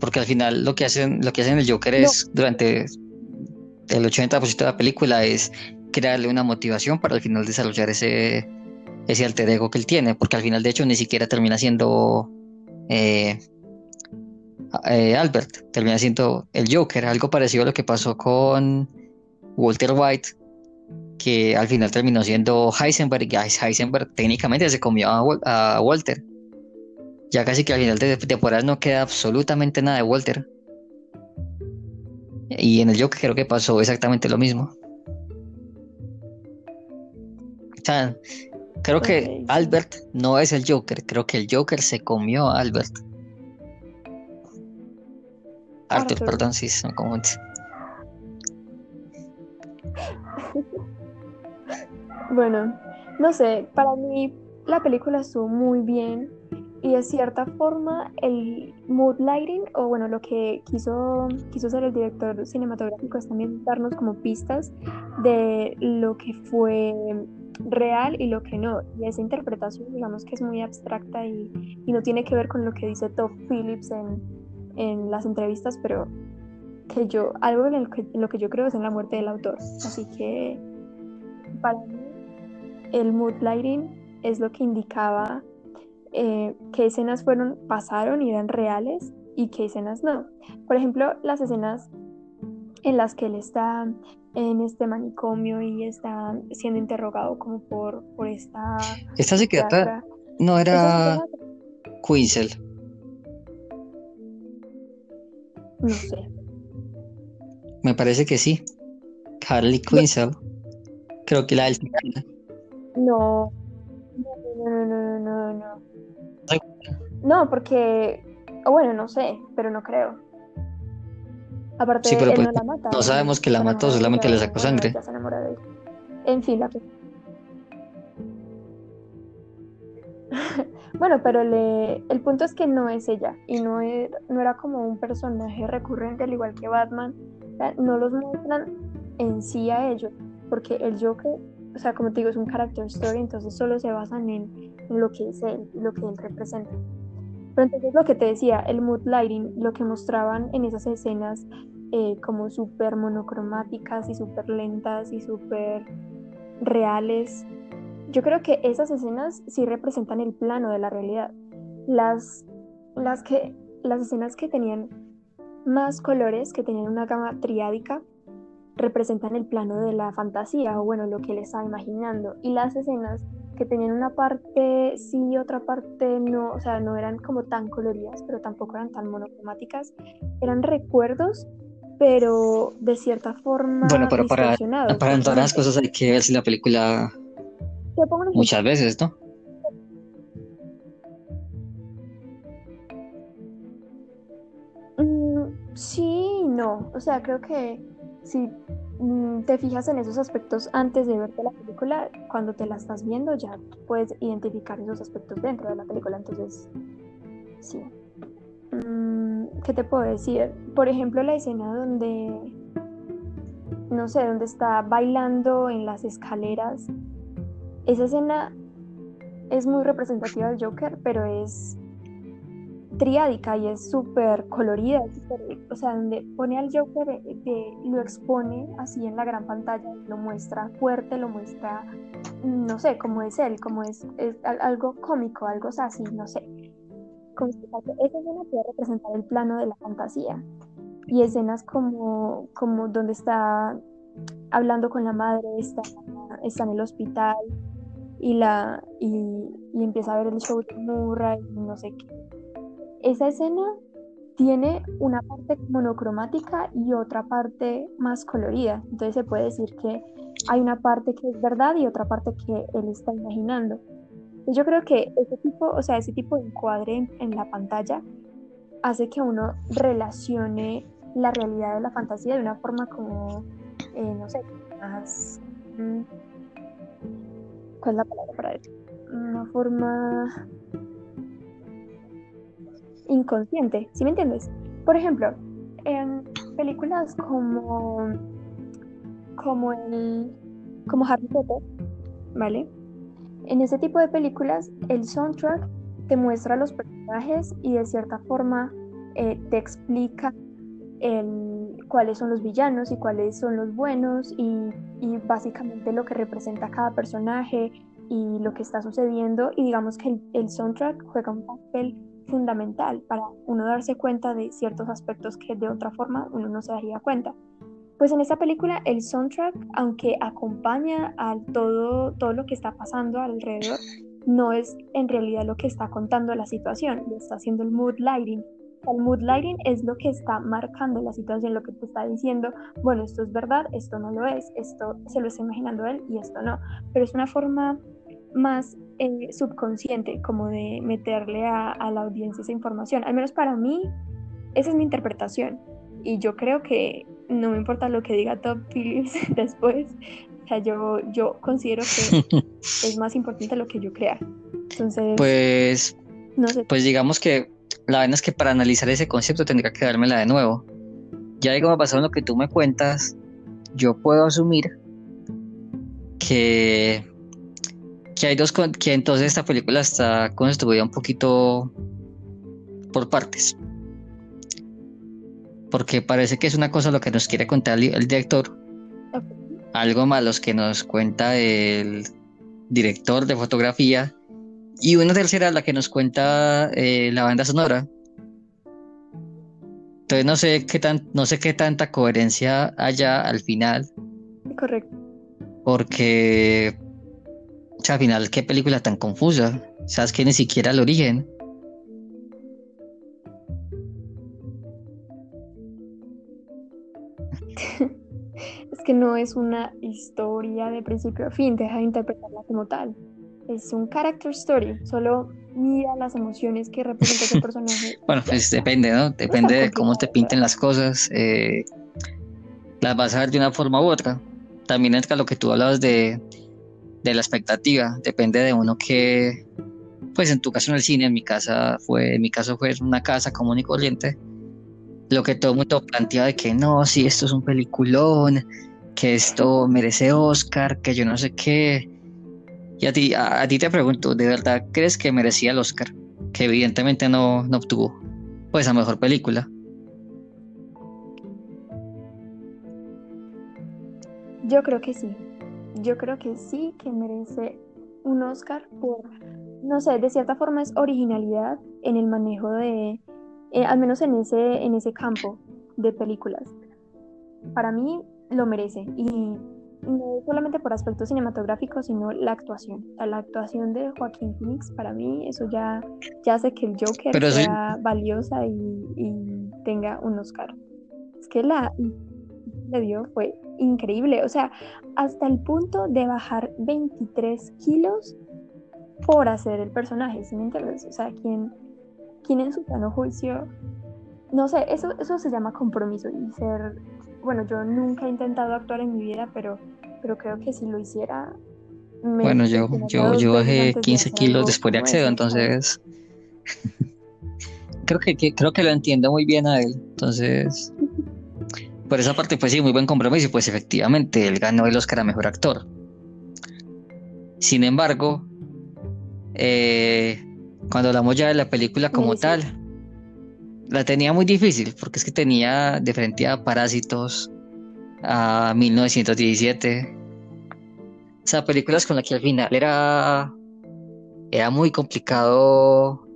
Porque al final lo que hacen, lo que hacen el Joker es durante el 80% de la película es crearle una motivación para al final desarrollar ese, ese alter ego que él tiene. Porque al final de hecho ni siquiera termina siendo eh, eh, Albert, termina siendo el Joker, algo parecido a lo que pasó con Walter White que al final terminó siendo Heisenberg y Heisenberg técnicamente se comió a, Walter. Ya casi que al final de temporada no queda absolutamente nada de Walter. Y en el Joker creo que pasó exactamente lo mismo. O sea, creo que Albert no es el Joker, creo que el Joker se comió a Albert. Arthur, perdón, sí, son como... Bueno, no sé, para mí la película estuvo muy bien y de cierta forma el mood lighting o bueno lo que quiso quiso hacer el director cinematográfico es también darnos como pistas de lo que fue real y lo que no y esa interpretación digamos que es muy abstracta y, no tiene que ver con lo que dice Todd Phillips en, en las entrevistas pero que yo algo en, lo que, lo que yo creo es en la muerte del autor así que para mí el mood lighting es lo que indicaba eh, qué escenas fueron, pasaron y eran reales y qué escenas no. Por ejemplo, las escenas en las que él está en este manicomio y está siendo interrogado como por, por esta... Esta psiquiatra no era Quinzel. No sé. Me parece que sí. Harley Quinzel. Creo que la del no, no, no, no, no, no. No, porque, bueno, no sé, pero no creo. Aparte, él pues, no la mata. No sabemos que la mató, solamente le sacó sangre. En fin, la... bueno, pero le... el punto es que no es ella y no, era, no era como un personaje recurrente al igual que Batman. No los muestran en sí a ellos, porque el Joker o sea, como te digo, es un character story, entonces solo se basan en, lo que es él, lo que él representa. Pero entonces lo que te decía, el mood lighting, lo que mostraban en esas escenas eh, como súper monocromáticas y súper lentas y súper reales, yo creo que esas escenas sí representan el plano de la realidad. Las, las, que, las escenas que tenían más colores, que tenían una gama triádica, representan el plano de la fantasía o bueno, lo que él estaba imaginando. Y las escenas que tenían una parte sí y otra parte no, o sea, no eran como tan coloridas, pero tampoco eran tan monocromáticas, eran recuerdos, pero de cierta forma... Bueno, pero para, para todas las cosas hay que ver si la película muchas veces, ¿no? Mm, sí, no, o sea, creo que si mm, te fijas en esos aspectos antes de verte la película, cuando te la estás viendo ya puedes identificar esos aspectos dentro de la película. Entonces, sí. Mm, ¿Qué te puedo decir? Por ejemplo, la escena donde, no sé, donde está bailando en las escaleras. Esa escena es muy representativa del Joker, pero es triádica y es súper colorida, o sea, donde pone al Joker, de, lo expone así en la gran pantalla, lo muestra fuerte, lo muestra, no sé, cómo es él, como es, algo cómico, algo así, no sé. esa escena puede representar el plano de la fantasía y escenas como, como donde está hablando con la madre, está, está en el hospital y, la, y, empieza a ver el show de Murray no sé qué esa escena tiene una parte monocromática y otra parte más colorida. Entonces se puede decir que hay una parte que es verdad y otra parte que él está imaginando. Yo creo que ese tipo, o sea, ese tipo de encuadre en, la pantalla hace que uno relacione la realidad de la fantasía de una forma como, eh, no sé, más... Mm, ¿Cuál es la palabra para eso? Una forma inconsciente, ¿sí me entiendes? Por ejemplo, en películas como como el como Harry Potter, ¿vale? En ese tipo de películas el soundtrack te muestra los personajes y de cierta forma eh, te explica cuáles son los villanos y cuáles son los buenos y, y, básicamente lo que representa cada personaje y lo que está sucediendo y digamos que el, el soundtrack juega un papel fundamental para uno darse cuenta de ciertos aspectos que de otra forma uno no se daría cuenta. pues en esta película el soundtrack, aunque acompaña a todo, todo lo que está pasando alrededor, no es en realidad lo que está contando la situación, lo está haciendo el mood lighting. El mood lighting es lo que está marcando la situación, lo que te está diciendo, bueno, esto es verdad, esto no lo es, esto se lo está imaginando él y esto no. Pero es una forma más eh, subconsciente, como de meterle a, a la audiencia esa información. Al menos para mí, esa es mi interpretación. Y yo creo que no me importa lo que diga Top Phillips después. O sea, yo, yo considero que es más importante lo que yo crea. Entonces, pues, no sé. pues digamos que la verdad es que para analizar ese concepto tendría que dármela de nuevo. Ya digo, pasado lo que tú me cuentas, yo puedo asumir que, que hay dos, que entonces esta película está construida un poquito por partes porque parece que es una cosa lo que nos quiere contar el, director, algo más los que nos cuenta el director de fotografía y una tercera la que nos cuenta eh, la banda sonora. Entonces no sé qué tan, no sé qué tanta coherencia haya al final. Correcto. Porque o sea, al final qué película tan confusa. Sabes que ni siquiera el origen. es que no es una historia de principio a fin, deja de interpretarla como tal. Es un character story, solo mira las emociones que representa ese personaje. bueno, pues depende, ¿no? Depende de cómo te pinten las cosas. Eh, las vas a ver de una forma u otra. También entra lo que tú hablabas de, de la expectativa. Depende de uno que, pues en tu caso en el cine, en mi casa fue, en mi caso fue una casa común y corriente lo que todo el mundo plantea de que no, si esto es un peliculón, que esto merece Oscar, que yo no sé qué. Y a ti, a, ti te pregunto, ¿de verdad crees que merecía el Oscar? Que evidentemente no, no obtuvo. Pues a mejor película. Yo creo que sí. Yo creo que sí que merece un Oscar por, no sé, de cierta forma es originalidad en el manejo de, eh, al menos en ese, en ese campo de películas. Para mí lo merece y no solamente por aspectos cinematográficos, sino la actuación. La actuación de Joaquín Phoenix, para mí, eso ya, ya hace que el Joker sea valiosa y, tenga un Oscar. Es que la le dio fue increíble, o sea, hasta el punto de bajar 23 kilos por hacer el personaje, ¿sí me entiendes? O sea, quien quien en su plano juicio, no sé, eso, eso se llama compromiso y ser, bueno, yo nunca he intentado actuar en mi vida, pero, pero creo que si lo hiciera... bueno, yo, yo, yo bajé 15 kilos después de Accedo, entonces... creo que, creo que lo entiendo muy bien a él, entonces... Por esa parte, pues sí, muy buen compromiso, pues efectivamente, él ganó el Oscar a Mejor Actor. Sin embargo, eh, cuando hablamos ya de la película como tal, la tenía muy difícil porque es que tenía de frente a Parásitos, a 1917. O sea, películas con las que al final era, era muy complicado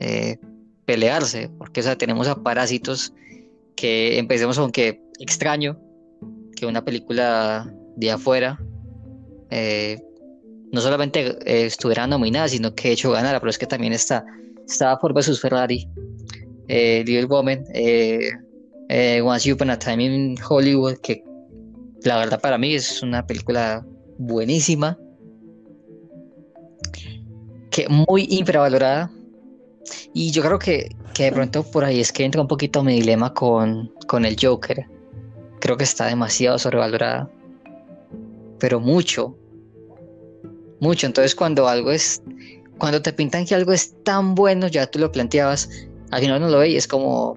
eh, pelearse, porque o sea, tenemos a Parásitos que empecemos con que extraño que una película de afuera eh, no solamente eh, estuviera nominada, sino que de hecho ganara, pero es que también está, estaba por versus Ferrari, eh, Little Woman, eh, eh, Once Upon a Time in Hollywood, que la verdad para mí es una película buenísima, que muy infravalorada, y yo creo que, que de pronto por ahí es que entra un poquito mi dilema con, con el Joker, creo que está demasiado sobrevalorada, pero mucho, mucho. Entonces cuando algo es, cuando te pintan que algo es tan bueno, ya tú lo planteabas, al final no lo ves y es como,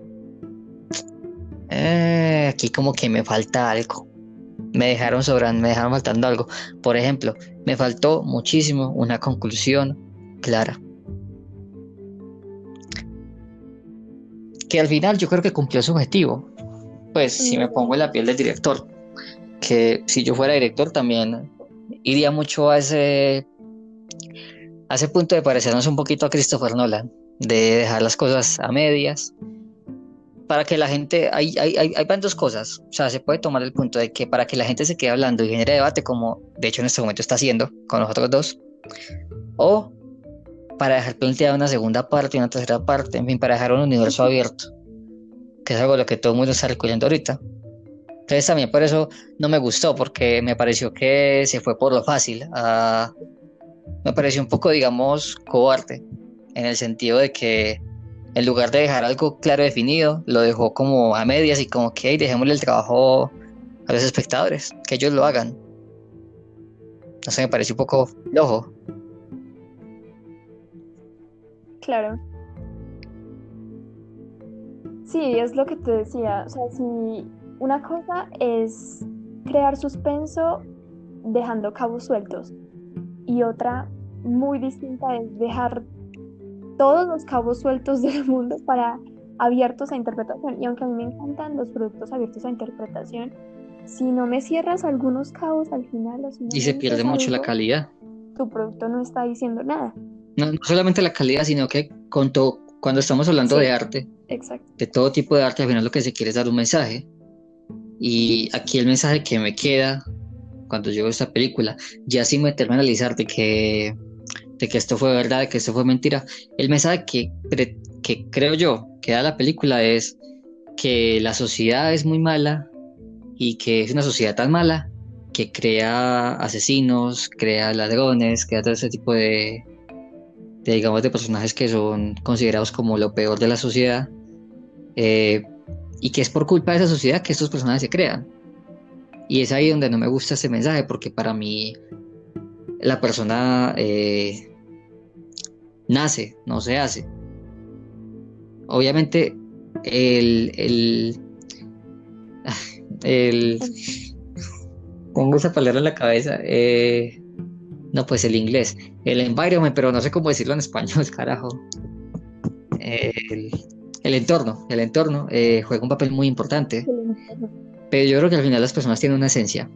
eh, aquí como que me falta algo. Me dejaron sobrando, me dejaron faltando algo. Por ejemplo, me faltó muchísimo una conclusión clara. Que al final yo creo que cumplió su objetivo. Pues si me pongo en la piel del director, que si yo fuera director también iría mucho a ese, a ese punto de parecernos un poquito a Christopher Nolan, de dejar las cosas a medias para que la gente, hay, hay, hay, hay dos cosas, o sea, se puede tomar el punto de que para que la gente se quede hablando y genere debate, como de hecho en este momento está haciendo con nosotros dos, o para dejar planteada una segunda parte, una tercera parte, en fin, para dejar un universo abierto, que es algo lo que todo el mundo está recurriendo ahorita. Entonces también por eso no me gustó, porque me pareció que se fue por lo fácil. Ah, me pareció un poco, digamos, cobarde, en el sentido de que en lugar de dejar algo claro definido, lo dejó como a medias y como que dejémosle el trabajo a los espectadores, que ellos lo hagan. No sé, me pareció un poco flojo. Claro. Sí, es lo que te decía. O sea, si una cosa es crear suspenso dejando cabos sueltos y otra muy distinta es dejar todos los cabos sueltos del mundo para abiertos a interpretación. Y aunque a mí me encantan los productos abiertos a interpretación, si no me cierras algunos cabos al final... y se pierde mucho la calidad. Tu producto no está diciendo nada. No, solamente la calidad, sino que con cuando estamos hablando de arte, de todo tipo de arte, al final lo que se quiere es dar un mensaje. Y aquí el mensaje que me queda cuando yo veo esta película, ya sin meterme a analizar de que, de que esto fue verdad, de que esto fue mentira, el mensaje que, que creo yo que da la película es que la sociedad es muy mala y que es una sociedad tan mala que crea asesinos, crea ladrones, crea todo ese tipo de, de digamos, de personajes que son considerados como lo peor de la sociedad. Eh, y que es por culpa de esa sociedad que estos personajes se crean. Y es ahí donde no me gusta ese mensaje, porque para mí la persona eh, nace, no se hace. Obviamente, el, el, el tengo esa palabra en la cabeza. Eh, no, pues el inglés. El environment, pero no sé cómo decirlo en español, carajo. El, el entorno, el entorno eh, juega un papel muy importante. Pero yo creo que al final las personas tienen una esencia.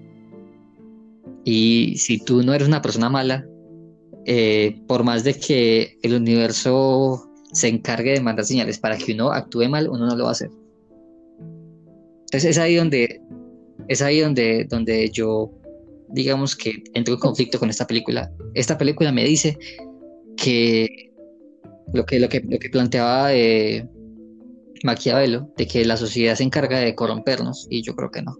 Y si tú no eres una persona mala, eh, por más de que el universo se encargue de mandar señales para que uno actúe mal, uno no lo va a hacer. Entonces es ahí donde es ahí donde, donde yo digamos que entro en conflicto con esta película. Esta película me dice que lo que, lo que, lo que planteaba eh, Maquiavelo de que la sociedad se encarga de corrompernos y yo creo que no.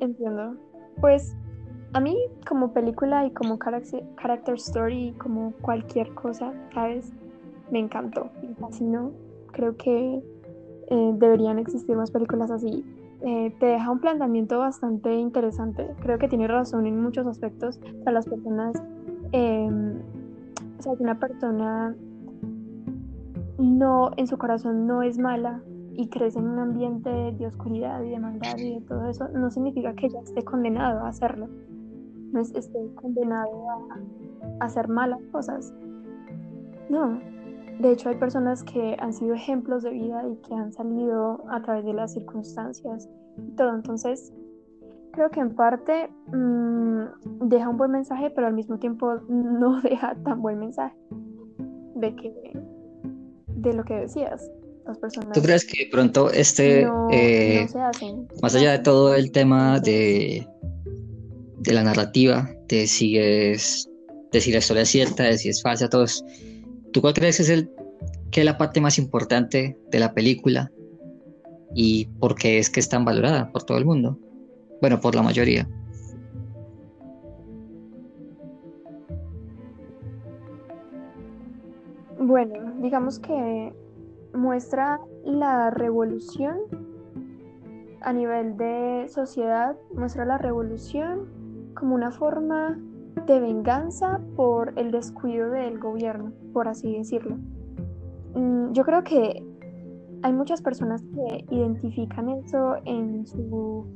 Entiendo. Pues a mí como película y como character story, como cualquier cosa, ¿sabes? Me encantó, me fascinó. Creo que eh, deberían existir más películas así. Eh, te deja un planteamiento bastante interesante. Creo que tiene razón en muchos aspectos. para las personas Em, o sea, que una persona no, en su corazón no es mala y crece en un ambiente de oscuridad y de maldad y de todo eso, no significa que ya esté condenado a hacerlo. No es, esté condenado a, hacer malas cosas. No. De hecho, hay personas que han sido ejemplos de vida y que han salido a través de las circunstancias y todo. Entonces, creo que en parte mm, deja un buen mensaje, pero al mismo tiempo no deja tan buen mensaje de que de lo que decías. Las personas ¿Tú crees que de pronto este, eh, más allá de todo el tema de, de la narrativa, de si es, de si la historia es cierta, de si es falsa, todo eso, ¿tú cuál crees es el que es la parte más importante de la película y por qué es que es tan valorada por todo el mundo? Bueno, por la mayoría. Bueno, digamos que muestra la revolución a nivel de sociedad, muestra la revolución como una forma de venganza por el descuido del gobierno, por así decirlo. Mm, yo creo que hay muchas personas que identifican eso en su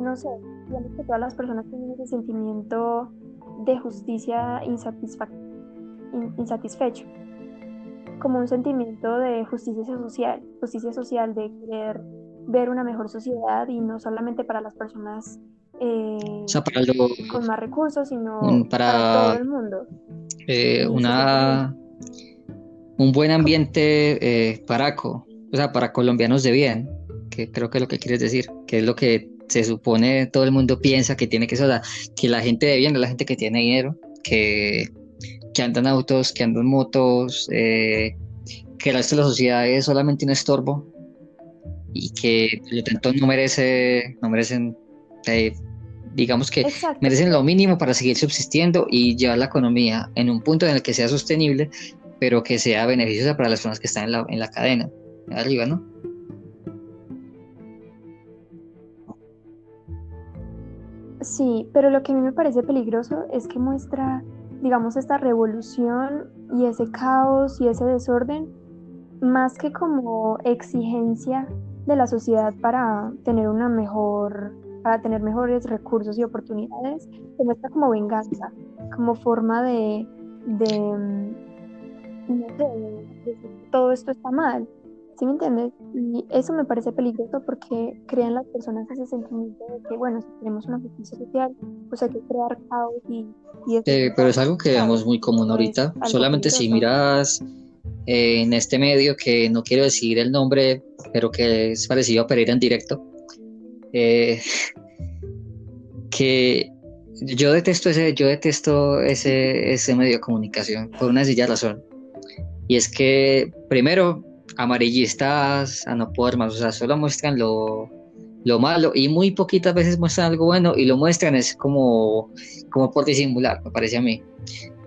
no sé, digamos que todas las personas tienen ese sentimiento de justicia insatisfecho, como un sentimiento de justicia social, justicia social de querer ver una mejor sociedad y no solamente para las personas eh, con más recursos, sino para, todo el mundo. eh, una, un buen ambiente eh, paraco, o sea, para colombianos de bien, que creo que es lo que quieres decir, que es lo que se supone todo el mundo piensa que tiene que ser, que la gente de bien es la gente que tiene dinero, que, que andan autos, que andan motos, eh, que el resto de la sociedad es solamente un estorbo y que por lo tanto no merece, no merecen, eh, digamos que merecen lo mínimo para seguir subsistiendo y llevar la economía en un punto en el que sea sostenible, pero que sea beneficiosa para las personas que están en la, en la cadena, arriba, ¿no? Sí, pero lo que a mí me parece peligroso es que muestra, digamos, esta revolución y ese caos y ese desorden, más que como exigencia de la sociedad para tener una mejor, para tener mejores recursos y oportunidades, se muestra como venganza, como forma de, de, no sé, todo esto está mal. ¿Sí me entiendes? Y eso me parece peligroso porque crean las personas ese sentimiento de que, bueno, si tenemos una justicia social, pues hay que crear caos y... Eh, pero es algo que vemos muy común ahorita. Solamente si miras eh, en este medio, que no quiero decir el nombre, pero que es parecido a Pereira en directo, eh, que yo detesto ese, yo detesto ese, ese medio de comunicación por una sencilla razón. Y es que, primero, amarillistas a no poder más, o sea, solo muestran lo, lo malo y muy poquitas veces muestran algo bueno y lo muestran es como, como por disimular, me parece a mí.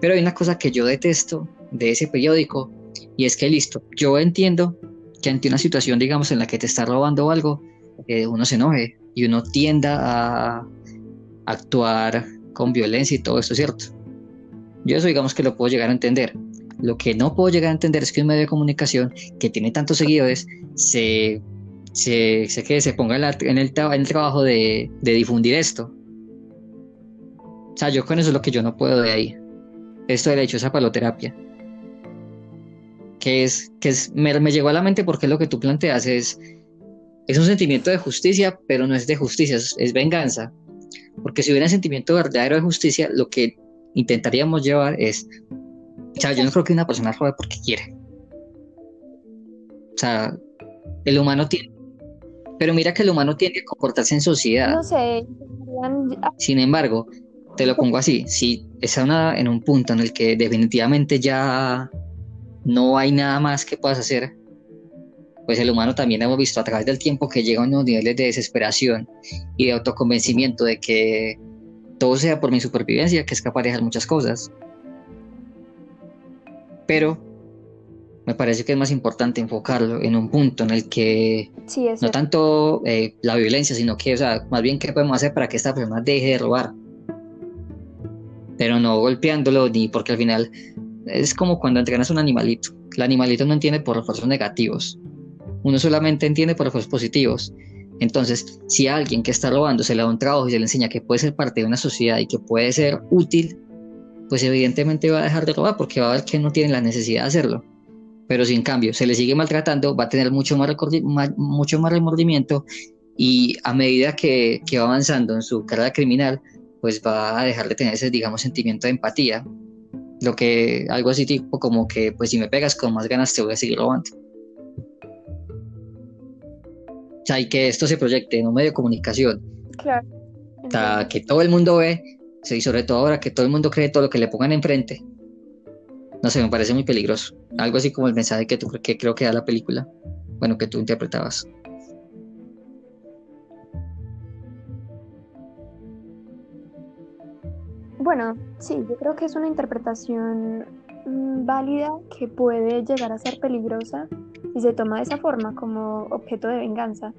Pero hay una cosa que yo detesto de ese periódico y es que listo, yo entiendo que ante una situación, digamos, en la que te está robando algo, eh, uno se enoje y uno tienda a actuar con violencia y todo esto, ¿cierto? Yo eso digamos que lo puedo llegar a entender, lo que no puedo llegar a entender es que un medio de comunicación que tiene tantos seguidores se, se, se, que se ponga en, el, en el, trabajo de, de, difundir esto. O sea, yo con eso es lo que yo no puedo de ahí. Esto de hecho esa paloterapia. Que es, que es, me, me, llegó a la mente porque lo que tú planteas es, es un sentimiento de justicia, pero no es de justicia, es, es venganza. Porque si hubiera un sentimiento verdadero de justicia, lo que intentaríamos llevar es o sea, yo no creo que una persona robe porque quiere. O sea, el humano tiene. Pero mira que el humano tiene que comportarse en sociedad. No sé. Sin embargo, te lo pongo así: si está una, en un punto en el que definitivamente ya no hay nada más que puedas hacer, pues el humano también hemos visto a través del tiempo que llega a unos niveles de desesperación y de autoconvencimiento de que todo sea por mi supervivencia, que es capaz de dejar muchas cosas pero me parece que es más importante enfocarlo en un punto en el que no tanto eh, la violencia, sino que, o sea, más bien qué podemos hacer para que esta persona deje de robar. Pero no golpeándolo, ni porque al final es como cuando entrenas a un animalito. El animalito no entiende por refuerzos negativos. Uno solamente entiende por refuerzos positivos. Entonces, si alguien que está robando se le da un trabajo y se le enseña que puede ser parte de una sociedad y que puede ser útil, pues evidentemente va a dejar de robar porque va a ver que no tiene la necesidad de hacerlo. Pero si en cambio se le sigue maltratando, va a tener mucho más, mucho remordimiento y a medida que, que, va avanzando en su carrera criminal, pues va a dejar de tener ese, digamos, sentimiento de empatía. Lo que, algo así tipo como que, pues si me pegas con más ganas te voy a seguir robando. O sea, y que esto se proyecte en un medio de comunicación. Claro. O sea, que todo el mundo ve Sí, sobre todo ahora que todo el mundo cree todo lo que le pongan enfrente. No sé, me parece muy peligroso. Algo así como el mensaje que, tú, que creo que da la película. Bueno, que tú interpretabas. Bueno, sí, yo creo que es una interpretación válida que puede llegar a ser peligrosa si se toma de esa forma como objeto de venganza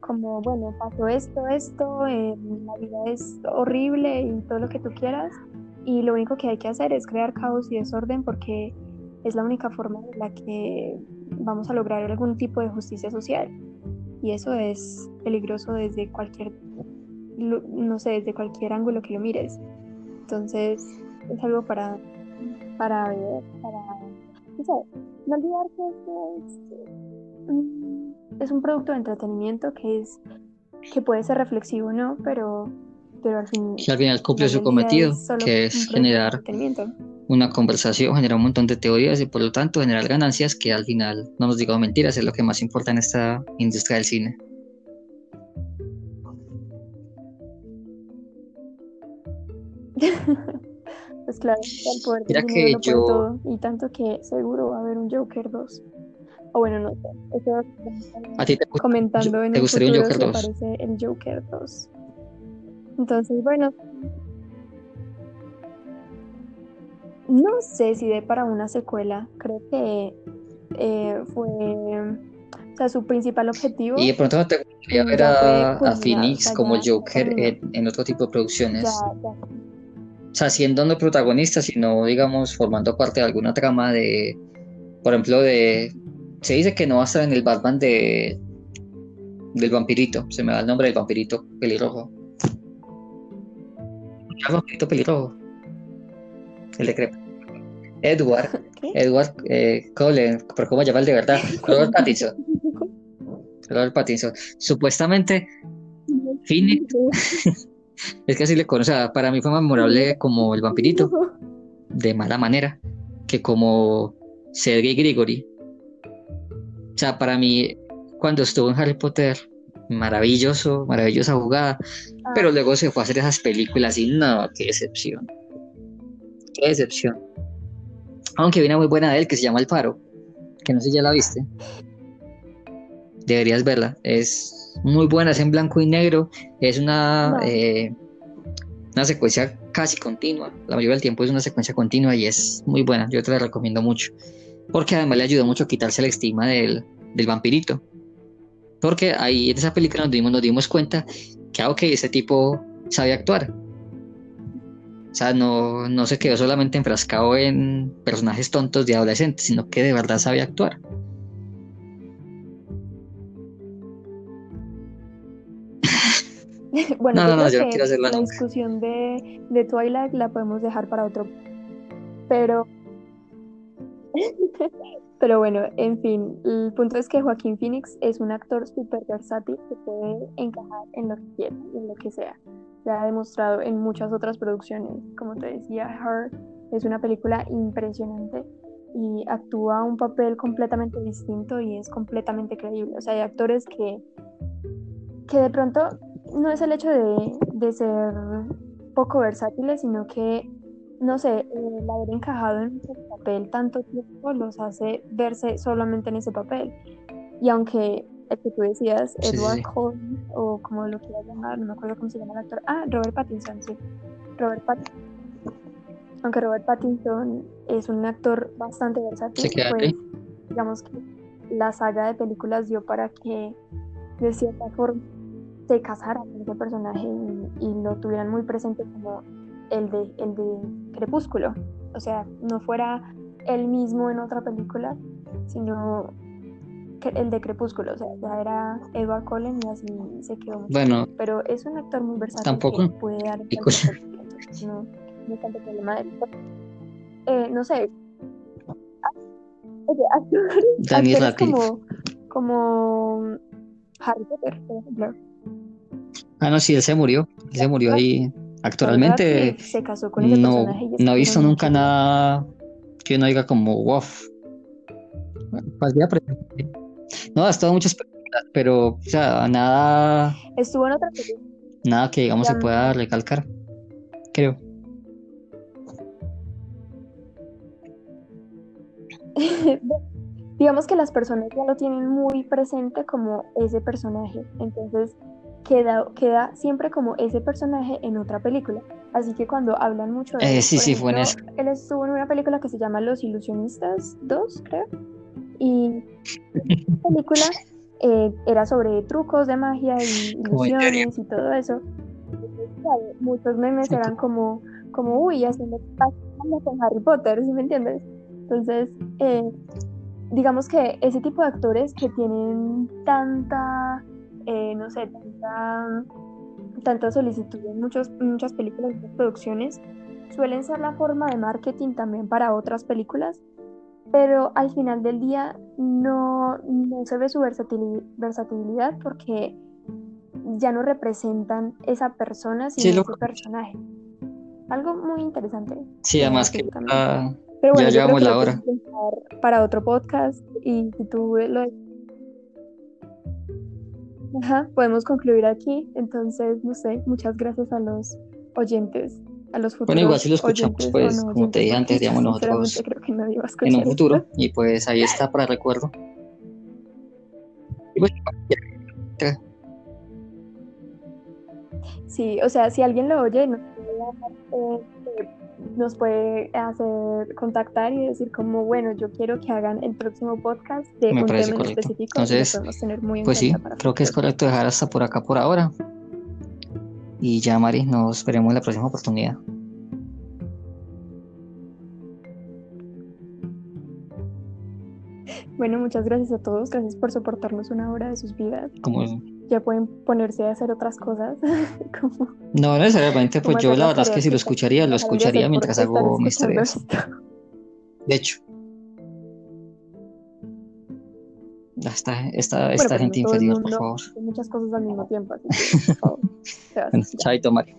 como, bueno, pasó esto, esto, eh, la vida es horrible y todo lo que tú quieras, y lo único que hay que hacer es crear caos y desorden porque es la única forma en la que vamos a lograr algún tipo de justicia social. Y eso es peligroso desde cualquier, no sé, desde cualquier ángulo que lo mires. Entonces, es algo para, para ver, para, no sé, no olvidar que es es un producto de entretenimiento que es que puede ser reflexivo, ¿no? Pero, pero al, fin, al final cumple su cometido, que es generar una conversación, genera un montón de teorías y por lo tanto generar ganancias que al final, no nos digamos mentiras, es lo que más importa en esta industria del cine. pues claro, el poder Mira que yo... todo, y tanto que seguro va a haber un Joker 2. O bueno, no sé. ¿A ti te, comentando en ¿te gustaría un Joker 2? parece el Joker 2. Entonces, bueno. No sé si de para una secuela. Creo que eh, fue. O sea, su principal objetivo. Y de pronto no te gustaría ver a, Phoenix como Joker en, otro tipo de producciones. O sea, siendo no protagonista, sino, digamos, formando parte de alguna trama de. Por ejemplo, de se dice que no va a estar en el Batman de del vampirito. Se me da el nombre del vampirito pelirrojo. El vampirito pelirrojo. El de Edward. Edward eh, Cullen. ¿Pero cómo llama el de verdad? Robert Pattinson. Robert Pattinson. Supuestamente, Phoenix. es que así le conoce. para mí fue más memorable como el vampirito. De mala manera. Que como Sergei Grigori o sea, para mí, cuando estuvo en Harry Potter, maravilloso, maravillosa jugada, ah. pero luego se fue a hacer esas películas y no, qué decepción. Qué decepción. Aunque viene muy buena de él que se llama El Faro, que no sé si ya la viste. Deberías verla. Es muy buena, es en blanco y negro. Es una, eh, una secuencia casi continua. La mayoría del tiempo es una secuencia continua y es muy buena. Yo te la recomiendo mucho porque además le ayudó mucho a quitarse el estigma del, vampirito. Porque ahí en esa película nos dimos, nos dimos cuenta que, ah, ok, ese tipo sabe actuar. O sea, no, no se quedó solamente enfrascado en personajes tontos de adolescentes, sino que de verdad sabe actuar. bueno, no, no, yo no quiero la discusión de, de Twilight la podemos dejar para otro. Pero Pero bueno, en fin, el punto es que Joaquín Phoenix es un actor súper versátil que puede encajar en lo que quiera, en lo que sea. Ya ha demostrado en muchas otras producciones. Como te decía, Her es una película impresionante y actúa un papel completamente distinto y es completamente creíble. O sea, hay actores que, que de pronto no es el hecho de, de ser poco versátiles, sino que no sé, el haber encajado en ese papel tanto tiempo los hace verse solamente en ese papel. Y aunque el que tú decías, Edward Cullen, o como lo quieras llamar, no me acuerdo cómo se llama el actor. Ah, Robert Pattinson, sí. Robert Pattinson. Aunque Robert Pattinson es un actor bastante versátil, pues digamos que la saga de películas dio para que de cierta forma se casaran con ese personaje y, y lo tuvieran muy presente como el de, el de Crepúsculo. O sea, no fuera él mismo en otra película, sino el de Crepúsculo. O sea, ya era Edward Cullen y así se quedó. Bueno, pero es un actor muy versátil tampoco que puede dar no, no tanto problema de eh, no sé. Oye, actores, como, como Harry Potter, por ejemplo. Ah, no, sí, él se murió. Él se murió ahí Actualmente no, no he visto nunca nada que uno diga como wow. No, ha estado muchas películas, pero o sea, nada. Estuvo en otra película. Nada que digamos se pueda recalcar, creo. digamos que las personas ya lo tienen muy presente como ese personaje. Entonces, queda, queda siempre como ese personaje en otra película. Así que cuando hablan mucho de eh, sí, sí, fue en eso. Él estuvo en una película que se llama Los Ilusionistas 2, creo. Y esa película eh, era sobre trucos de magia y ilusiones y todo eso. muchos memes eran como, como uy, haciendo con Harry Potter, ¿sí me entiendes? Entonces, eh, digamos que ese tipo de actores que tienen tanta eh, no sé, tanta, tanta solicitud en muchos, muchas películas y producciones, suelen ser la forma de marketing también para otras películas, pero al final del día no, no se ve su versatilidad porque ya no representan esa persona, sino ese personaje. algo muy interesante. Sí, además que Pero bueno, ya llevamos la hora. Para otro podcast y si tú lo... Ajá, podemos concluir aquí. Entonces, no sé, muchas gracias a los oyentes, a los futuros Bueno, igual si lo escuchamos, pues, como te dije antes, digamos nosotros en un futuro. Y pues ahí está para recuerdo. Y pues, Sí, o sea, si alguien lo oye, nos puede, hacer contactar y decir como, bueno, yo quiero que hagan el próximo podcast de un tema específico. Entonces, pues sí, creo que es correcto dejar hasta por acá por ahora. Y ya, Mari, nos veremos en la próxima oportunidad. Bueno, muchas gracias a todos. Gracias por soportarnos una hora de sus vidas. Como ya pueden ponerse a hacer otras cosas. no necesariamente, pues yo la verdad es que si lo escucharía, lo escucharía mientras hago mis tareas. De hecho. Esta, esta, esta gente inferior, por favor. Muchas cosas al mismo tiempo. Así que, por favor, Chaito, Mario.